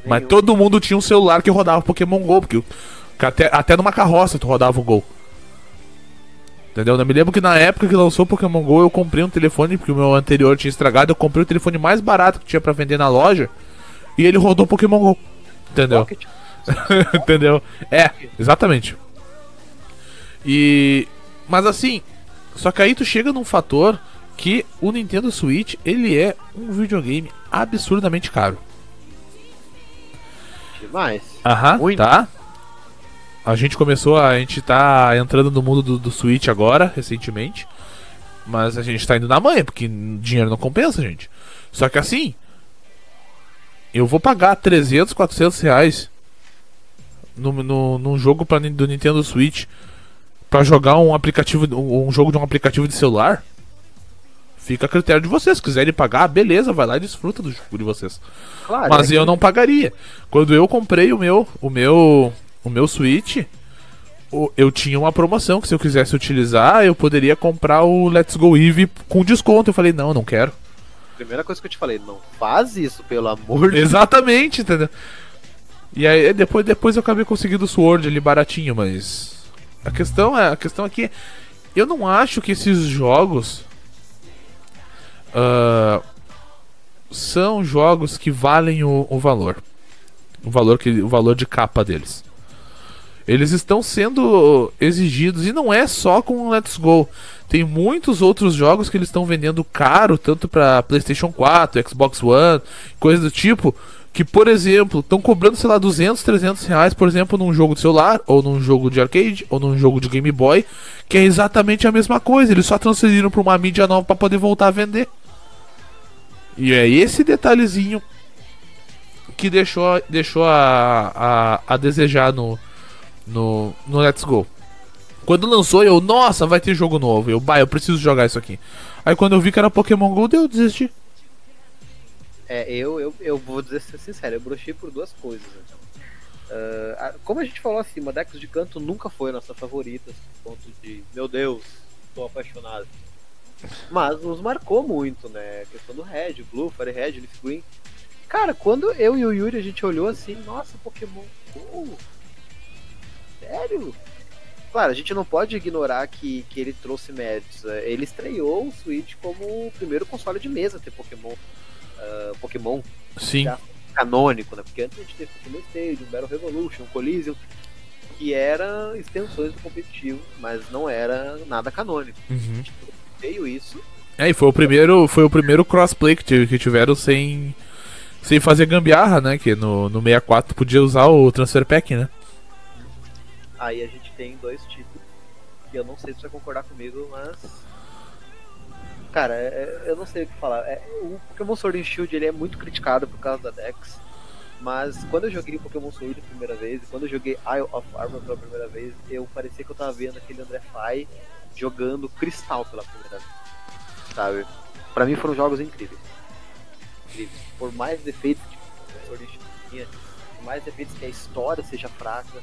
Mas todo mundo tinha um celular que rodava Pokémon GO, porque até, até numa carroça tu rodava o Gol. Entendeu? Eu me lembro que na época que lançou o Pokémon GO eu comprei um telefone, porque o meu anterior tinha estragado, eu comprei o telefone mais barato que tinha para vender na loja e ele rodou Pokémon GO. Entendeu? Entendeu? É, exatamente. E. Mas assim, só que aí tu chega num fator que o Nintendo Switch ele é um videogame absurdamente caro demais. Aham, Muito. tá. A gente começou, a, a gente tá entrando no mundo do, do Switch agora, recentemente. Mas a gente tá indo na manha, porque dinheiro não compensa, gente. Só que assim, eu vou pagar 300, 400 reais no, no, num jogo pra, do Nintendo Switch para jogar um aplicativo, um jogo de um aplicativo de celular? Fica a critério de vocês. Se quiserem pagar, beleza, vai lá e desfruta do jogo de vocês. Claro, Mas é eu que... não pagaria. Quando eu comprei o meu, o meu, o meu Switch, eu tinha uma promoção que se eu quisesse utilizar, eu poderia comprar o Let's Go Eevee com desconto. Eu falei, não, não quero. Primeira coisa que eu te falei, não faz isso, pelo amor de Exatamente, entendeu? E aí depois, depois eu acabei conseguindo o Sword ali baratinho, mas. A questão é. A questão aqui é. Eu não acho que esses jogos. Uh, são jogos que valem o, o valor. O valor, que, o valor de capa deles. Eles estão sendo exigidos e não é só com Let's Go. Tem muitos outros jogos que eles estão vendendo caro, tanto para PlayStation 4, Xbox One, coisas do tipo, que, por exemplo, estão cobrando, sei lá, 200, 300 reais, por exemplo, num jogo de celular, ou num jogo de arcade, ou num jogo de Game Boy, que é exatamente a mesma coisa. Eles só transferiram para uma mídia nova para poder voltar a vender. E é esse detalhezinho que deixou, deixou a, a, a desejar no, no, no Let's Go. Quando lançou, eu, nossa, vai ter jogo novo. Eu, bah, eu preciso jogar isso aqui. Aí quando eu vi que era Pokémon Go, eu desisti. É, eu, eu, eu vou dizer ser sincero, eu brochei por duas coisas. Então. Uh, como a gente falou acima, Dex de Canto nunca foi nossa favorita, ponto de, meu Deus, estou apaixonado. Mas nos marcou muito, né? A questão do Red, Blue, Fire Red, Leaf Green. Cara, quando eu e o Yuri a gente olhou assim, nossa, Pokémon. Sério? Claro, a gente não pode ignorar que, que ele trouxe méritos. É, ele estreou o Switch como o primeiro console de mesa a ter Pokémon. Uh, Pokémon Sim. canônico, né? Porque antes a gente teve Pokémon Stadium, Battle Revolution, Coliseum, que eram extensões do competitivo, mas não era nada canônico. Uhum. Veio isso. É, e foi o primeiro, foi o primeiro crossplay que, tiveram sem, sem fazer gambiarra, né? Que no, no 64 podia usar o Transfer Pack, né? Aí a gente tem dois tipos. Que eu não sei se você vai concordar comigo, mas. Cara, é, é, eu não sei o que falar. É, o Pokémon Sword and Shield ele é muito criticado por causa da Dex. Mas quando eu joguei Pokémon Sword a primeira vez, e quando eu joguei Isle of Armor pela primeira vez, eu parecia que eu tava vendo aquele André Fai jogando Cristal pela primeira vez. Sabe? Pra mim foram jogos incríveis. Incríveis. Por mais defeitos que tinha, por mais defeitos que a história seja fraca,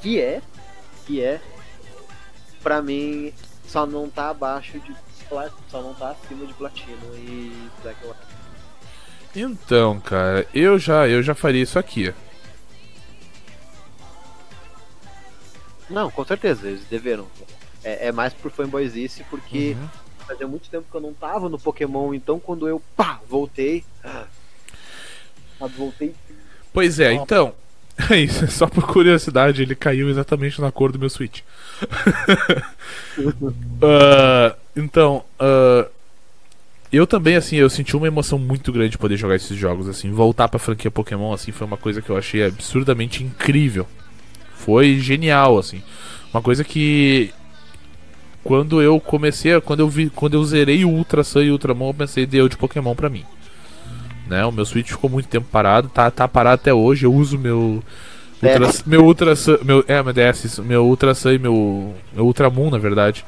que é, que é, pra mim, só não tá abaixo de só não tá acima de Platino e Black White. Então, cara, eu já, eu já faria isso aqui. Não, com certeza, eles deveram. É, é mais por fanboyzice, porque uhum. fazia muito tempo que eu não tava no Pokémon, então quando eu, pá, voltei. Ah, voltei. Pois é, então, É isso, só por curiosidade, ele caiu exatamente na cor do meu Switch. uh, então, uh, eu também, assim, eu senti uma emoção muito grande de poder jogar esses jogos, assim, voltar pra franquia Pokémon, assim, foi uma coisa que eu achei absurdamente incrível. Foi genial, assim. Uma coisa que quando eu comecei, quando eu vi, quando eu zerei o Ultra Sun e o Ultramon, eu pensei, deu de Pokémon pra mim. Né? O meu Switch ficou muito tempo parado, tá, tá parado até hoje. Eu uso meu. Ultra, meu Ultra meu, é, meu DS, meu Ultra Sun e meu, meu Ultra Moon, na verdade.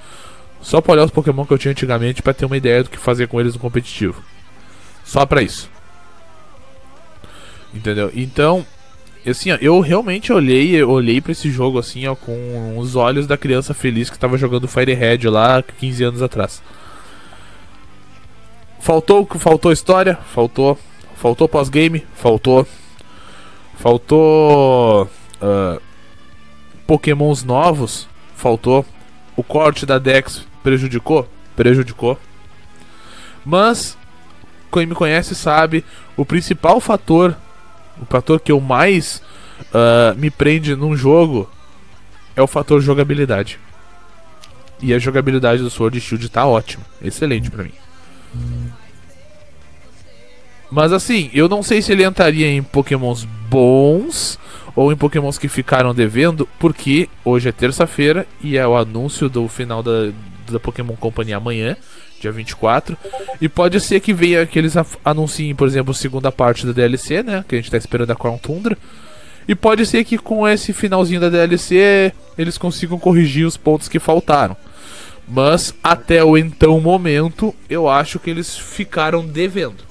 Só pra olhar os Pokémon que eu tinha antigamente para ter uma ideia do que fazer com eles no competitivo. Só pra isso. Entendeu? Então, assim, ó, eu realmente olhei, olhei para esse jogo assim, ó, com os olhos da criança feliz que estava jogando Fire Red lá 15 anos atrás. Faltou, faltou história, faltou Faltou pós-game? Faltou. Faltou. Uh, Pokémons novos? Faltou. O corte da Dex prejudicou? Prejudicou. Mas, quem me conhece sabe, o principal fator, o fator que eu mais uh, me prende num jogo é o fator jogabilidade. E a jogabilidade do Sword Shield tá ótima, excelente para mim. Mas assim, eu não sei se ele entraria em pokémons bons ou em pokémons que ficaram devendo, porque hoje é terça-feira e é o anúncio do final da, da Pokémon Company amanhã, dia 24. E pode ser que venha que eles anunciem, por exemplo, a segunda parte da DLC, né? Que a gente tá esperando a Crown Tundra. E pode ser que com esse finalzinho da DLC eles consigam corrigir os pontos que faltaram. Mas até o então momento, eu acho que eles ficaram devendo.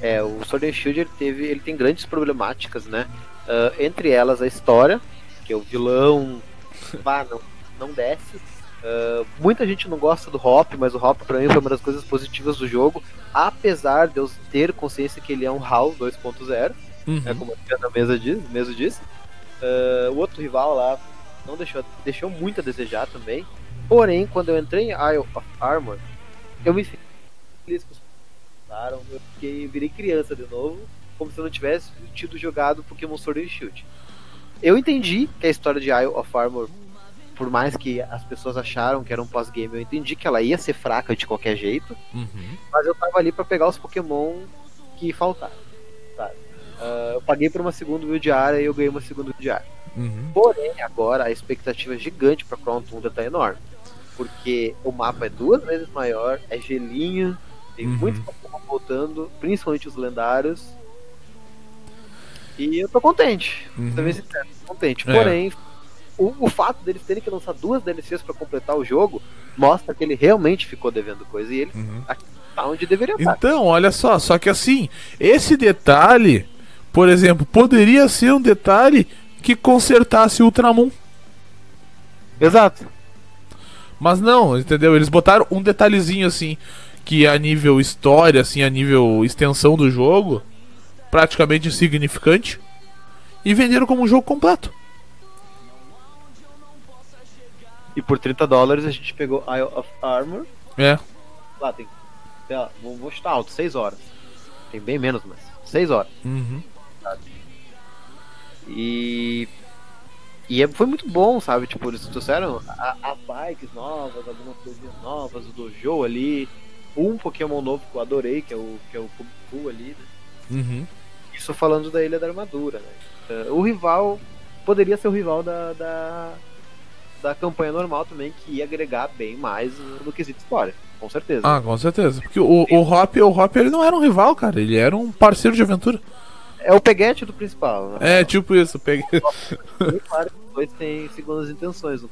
É, o Sword and Shield ele teve, ele tem grandes problemáticas, né? Uh, entre elas a história, que é o vilão, vá, não, não desce. Uh, muita gente não gosta do Hop, mas o Hop pra mim foi uma das coisas positivas do jogo, apesar de eu ter consciência que ele é um HAL 2.0, uhum. né, como a mesa diz, mesmo disse. Uh, o outro rival lá não deixou, deixou muito a desejar também. Porém, quando eu entrei em Isle of Armor, eu me fiquei feliz com os eu fiquei, virei criança de novo, como se eu não tivesse tido jogado Pokémon Sword and Shield. Eu entendi que a história de Isle of Armor por mais que as pessoas acharam que era um pós-game, eu entendi que ela ia ser fraca de qualquer jeito. Uhum. Mas eu tava ali para pegar os Pokémon que faltaram. Uh, eu paguei por uma segunda build diária e eu ganhei uma segunda build diária. Uhum. Porém, agora a expectativa é gigante pra Crown Tundra tá enorme. Porque o mapa é duas vezes maior, é gelinho, tem uhum. muitos Pokémon voltando, principalmente os lendários. E eu tô contente. Uhum. Também sincero, tô contente. É. O, o fato deles terem que lançar duas DLCs para completar o jogo mostra que ele realmente ficou devendo coisa e ele uhum. tá onde deveria estar. Então, olha só, só que assim, esse detalhe, por exemplo, poderia ser um detalhe que consertasse o Ultramon. Exato. Mas não, entendeu? Eles botaram um detalhezinho assim que a nível história, assim, a nível extensão do jogo, praticamente insignificante e venderam como um jogo completo. E por 30 dólares a gente pegou Isle of Armor. É. Lá tem. lá, vou, vou chutar alto, 6 horas. Tem bem menos, mas. 6 horas. Uhum. E. E é, foi muito bom, sabe? Tipo, eles trouxeram as bikes novas, algumas coisinhas novas, o dojo ali. Um Pokémon novo que eu adorei, que é o, que é o Kubiku ali, né? Uhum. Isso falando da Ilha da Armadura, né? Uh, o rival poderia ser o rival da, da, da campanha normal também, que ia agregar bem mais no quesito história, com certeza. Ah, com certeza. Porque o, o Hop, o Hop ele não era um rival, cara, ele era um parceiro de aventura. É o peguete do principal. Né? É, tipo isso, o peguete. claro dois têm segundas intenções.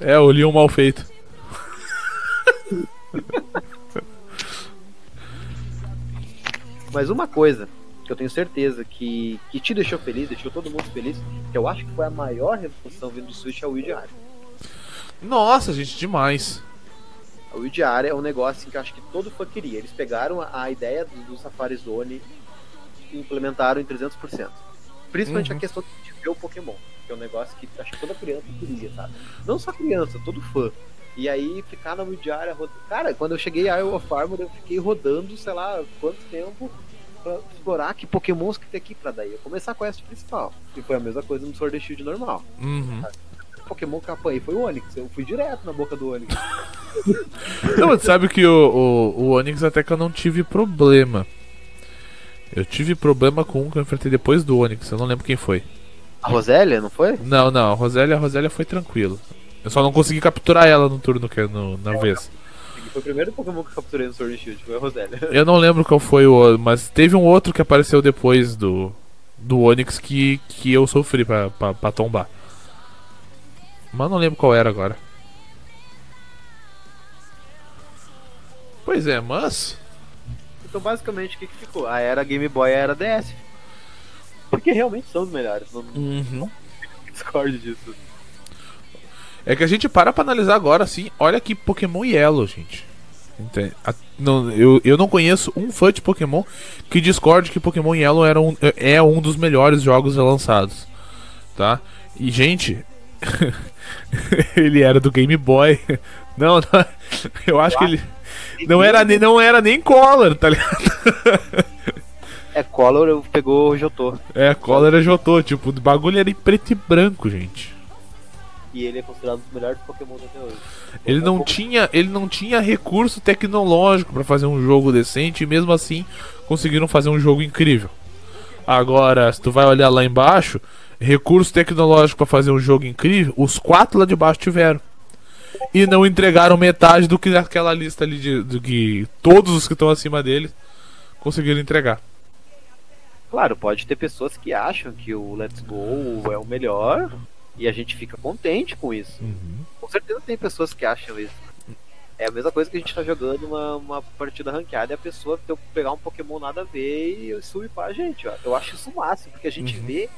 é, o Leon mal feito. Mas uma coisa que eu tenho certeza que, que te deixou feliz, deixou todo mundo feliz, que eu acho que foi a maior revolução vindo do Switch é o Wii Diário. Nossa, gente, demais. O Wii Diário é um negócio que eu acho que todo fã queria. Eles pegaram a, a ideia do, do, Safari Zone e implementaram em 300%. Principalmente uhum. a questão de ver o Pokémon, que é um negócio que acho que toda criança queria, sabe? Não só criança, todo fã. E aí ficar na Wii Diário, cara, quando eu cheguei a Iowa Farmer, eu fiquei rodando, sei lá, quanto tempo pra explorar que pokémons que tem aqui pra daí eu começar a quest principal. E foi a mesma coisa no Sword and Shield normal. Uhum. O Pokémon que eu apanhei foi o Onix. Eu fui direto na boca do Onix. não, mas sabe que o, o, o Onix até que eu não tive problema. Eu tive problema com um que eu enfrentei depois do Onix, eu não lembro quem foi. A Rosélia, não foi? Não, não, a Rosélia, a Rosélia foi tranquilo. Eu só não consegui capturar ela no turno que no, na é, vez. Não. Foi o primeiro Pokémon que eu capturei no Sword Shield, foi a Rosélia. Eu não lembro qual foi o mas teve um outro que apareceu depois do do Onix que, que eu sofri pra, pra, pra tombar. Mas não lembro qual era agora. Pois é, mas. Então basicamente o que, que ficou? A era Game Boy a era DS. Porque realmente são os melhores. Não, uhum. não discorde disso. É que a gente para pra analisar agora, assim, olha que Pokémon Yellow, gente. A, não, eu, eu não conheço um fã de Pokémon que discorde que Pokémon Yellow era um, é um dos melhores jogos lançados. Tá? E, gente, ele era do Game Boy. Não, não eu acho que ele. Não era, nem, não era nem Color, tá ligado? É, Color pegou o Jotô. É, Color é Jotô. Tipo, o bagulho era em preto e branco, gente e ele é considerado um dos melhores Pokémon até hoje. Ele não, tinha, ele não tinha recurso tecnológico para fazer um jogo decente e mesmo assim conseguiram fazer um jogo incrível. Agora, se tu vai olhar lá embaixo, recurso tecnológico para fazer um jogo incrível, os quatro lá de baixo tiveram. E não entregaram metade do que aquela lista ali de, do que todos os que estão acima dele conseguiram entregar. Claro, pode ter pessoas que acham que o Let's Go é o melhor, e a gente fica contente com isso. Uhum. Com certeza tem pessoas que acham isso. É a mesma coisa que a gente tá jogando uma, uma partida ranqueada e a pessoa pegar um Pokémon nada a ver e subir pra gente. Ó. Eu acho isso máximo, porque a gente uhum. vê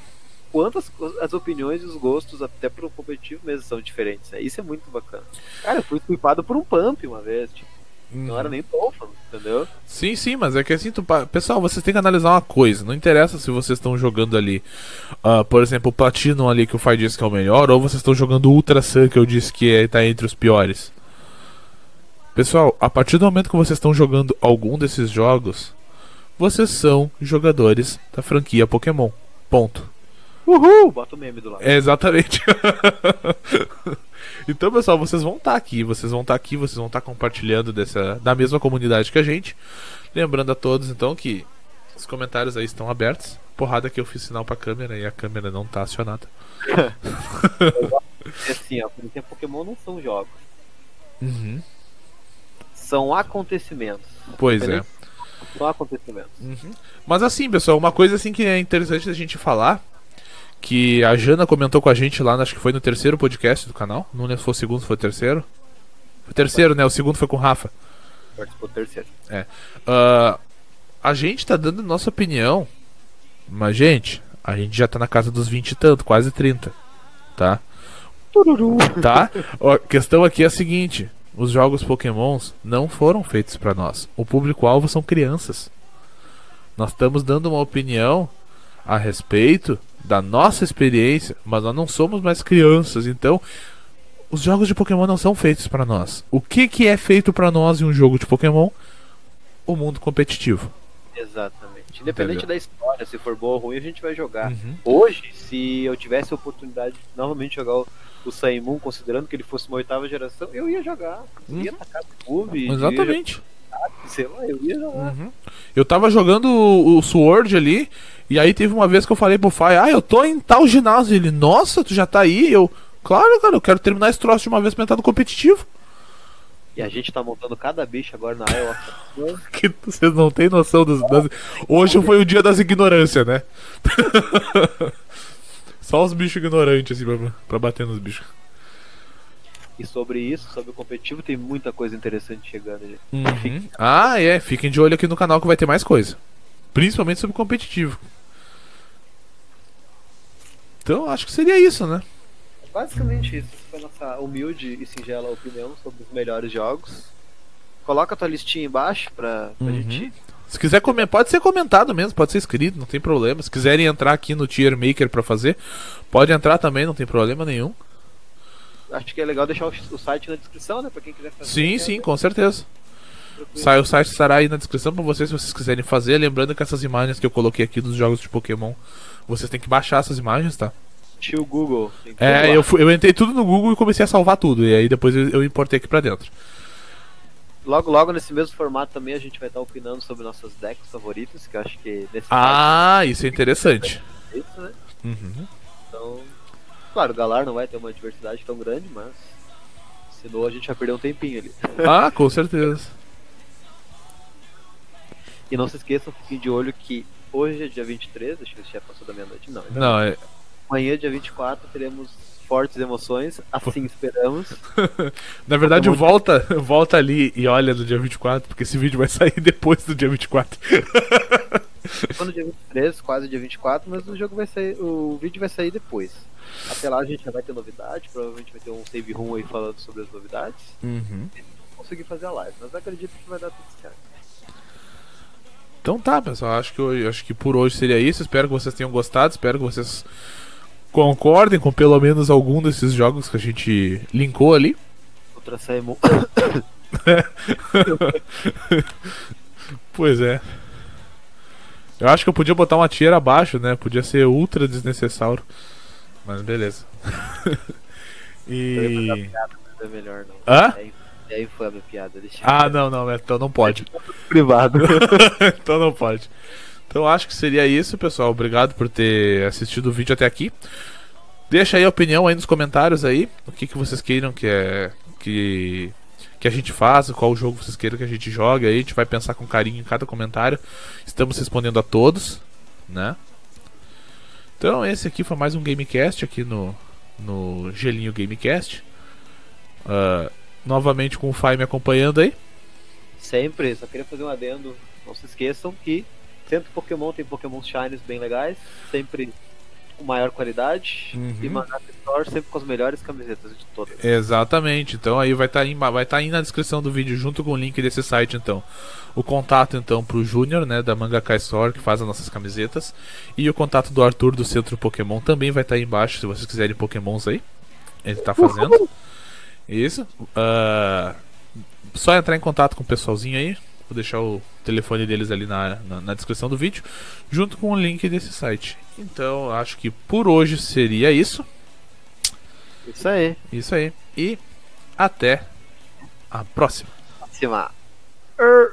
quanto as, opiniões e os gostos, até pro competitivo mesmo, são diferentes. Né? Isso é muito bacana. Cara, eu fui sweepado por um pump uma vez, tipo, não Uhum. era nem Dolphin, entendeu? Sim, sim, mas é que assim, tu, pessoal, vocês têm que analisar uma coisa. Não interessa se vocês estão jogando ali, ah, por exemplo, o Platinum ali que o Fai disse que é o melhor, ou vocês estão jogando o Ultra Sun que eu disse que é, tá entre os piores. Pessoal, a partir do momento que vocês estão jogando algum desses jogos, vocês são jogadores da franquia Pokémon. Ponto. Uhul! Bota o meme do lado. É exatamente. então, pessoal, vocês vão estar aqui, vocês vão estar aqui, vocês vão estar compartilhando dessa da mesma comunidade que a gente. Lembrando a todos, então, que os comentários aí estão abertos. Porrada que eu fiz sinal pra câmera e a câmera não tá acionada. É assim, ó, por exemplo, Pokémon não são jogos, Uhum. são acontecimentos. Pois é. São acontecimentos. Uhum. Mas assim, pessoal, uma coisa assim que é interessante da gente falar, que a Jana comentou com a gente lá, acho que foi no terceiro podcast do canal, não lembro se foi o segundo, se foi o terceiro. Foi o terceiro, né? O segundo foi com o Rafa. Participou do terceiro. Ah, a gente tá dando nossa opinião, mas, gente, a gente já tá na casa dos 20 e tanto, quase 30, tá? Tururu. Tá? A questão aqui é a seguinte: os jogos Pokémons não foram feitos pra nós. O público-alvo são crianças. Nós estamos dando uma opinião a respeito da nossa experiência, mas nós não somos mais crianças, então os jogos de Pokémon não são feitos pra nós. O que que é feito pra nós em um jogo de Pokémon? O mundo competitivo. Exatamente. Independente Entendeu? da história, se for boa ou ruim, a gente vai jogar. Uhum. Hoje, se eu tivesse a oportunidade de novamente jogar o, o Sun Moon, considerando que ele fosse uma oitava geração, eu ia jogar. Eu ia Uhum. atacar o clube. Exatamente. Ia, sei lá, eu ia jogar. Uhum. Eu tava jogando o, o Sword ali, e aí teve uma vez que eu falei pro Fai, ah, eu tô em tal ginásio. Ele, nossa, tu já tá aí? Eu, claro, cara, eu quero terminar esse troço de uma vez pra entrar no competitivo. E a gente tá montando cada bicho agora na Iowa. Que vocês não têm noção dos, das... Hoje foi o dia das ignorâncias, né? Só os bichos ignorantes, assim, pra, pra bater nos bichos. E sobre isso, sobre o competitivo, tem muita coisa interessante chegando. Uhum. Ah, é, fiquem de olho aqui no canal que vai ter mais coisa. Principalmente sobre competitivo. Então, acho que seria isso, né? Basicamente isso. Essa foi a nossa humilde e singela opinião sobre os melhores jogos. Coloca a tua listinha embaixo pra, pra Uhum. gente. Se quiser comentar, pode ser comentado mesmo, pode ser escrito, não tem problema. Se quiserem entrar aqui no Tier Maker pra fazer, pode entrar também, não tem problema nenhum. Acho que é legal deixar o, o site na descrição, né? Pra quem quiser fazer. Sim, sim, com certeza. Sai, o site estará aí na descrição pra vocês se vocês quiserem fazer. Lembrando que essas imagens que eu coloquei aqui dos jogos de Pokémon, vocês têm que baixar essas imagens, tá? Tio Google. É, eu, eu entrei tudo no Google e comecei a salvar tudo. E aí depois eu, eu importei aqui pra dentro. Logo, logo nesse mesmo formato também a gente vai estar opinando sobre nossas decks favoritas, que eu acho que nesse Ah, isso é interessante. caso isso, né? Uhum. Então, claro, o Galar não vai ter uma diversidade tão grande, mas senão a gente vai perder um tempinho ali. Ah, com certeza. E não se esqueçam, fiquem de olho que hoje é dia 23, acho que já passou da meia-noite, não. Não, é, Amanhã, dia 24, teremos fortes emoções, assim esperamos. na verdade, volta, volta ali e olha no dia 24, porque esse vídeo vai sair depois do dia 24. Quando dia 23, quase dia 24, mas o jogo vai sair, o vídeo vai sair depois. Até lá a gente já vai ter novidade, provavelmente vai ter um save room aí falando sobre as novidades. Uhum. Conseguir fazer a live, mas acredito que vai dar tudo certo. Então tá, pessoal. Acho que, acho que por hoje seria isso. Espero que vocês tenham gostado. Espero que vocês concordem com pelo menos algum desses jogos que a gente linkou ali. Ultra Saiyamon. Pois é. Eu acho que eu podia botar uma tier abaixo, né? Podia ser ultra desnecessário. Mas beleza. E. piada, é melhor não. Hã? E aí, e aí foi a minha piada, Ah, não, não, então não pode. privado. então não pode. Então acho que seria isso, pessoal. Obrigado por ter assistido o vídeo até aqui. Deixa aí a opinião aí nos comentários aí. O que, que vocês queiram que é. Que, que a gente faça, qual jogo vocês queiram que a gente jogue aí. A gente vai pensar com carinho em cada comentário. Estamos respondendo a todos, né? Então esse aqui foi mais um Gamecast aqui no, no Gelinho Gamecast. Ah, novamente com o Fai me acompanhando aí. Sempre, só queria fazer um adendo. Não se esqueçam que sempre Pokémon tem Pokémon Shines bem legais. Sempre com maior qualidade Uhum. e Mangaka Store sempre com as melhores camisetas de todas. Exatamente. Então aí vai estar aí, vai tá aí na descrição do vídeo junto com o link desse site então. O contato então pro Júnior, né, da Mangaka Store, que faz as nossas camisetas, e o contato do Arthur do Centro Pokémon também vai estar aí embaixo, se vocês quiserem Pokémons aí. Ele tá fazendo. Isso. Ah, só entrar em contato com o pessoalzinho aí. Vou deixar o telefone deles ali na, na, na descrição do vídeo, junto com o link desse site. Então, acho que por hoje seria isso. Isso aí. Isso aí. E até a próxima. Acima. Er.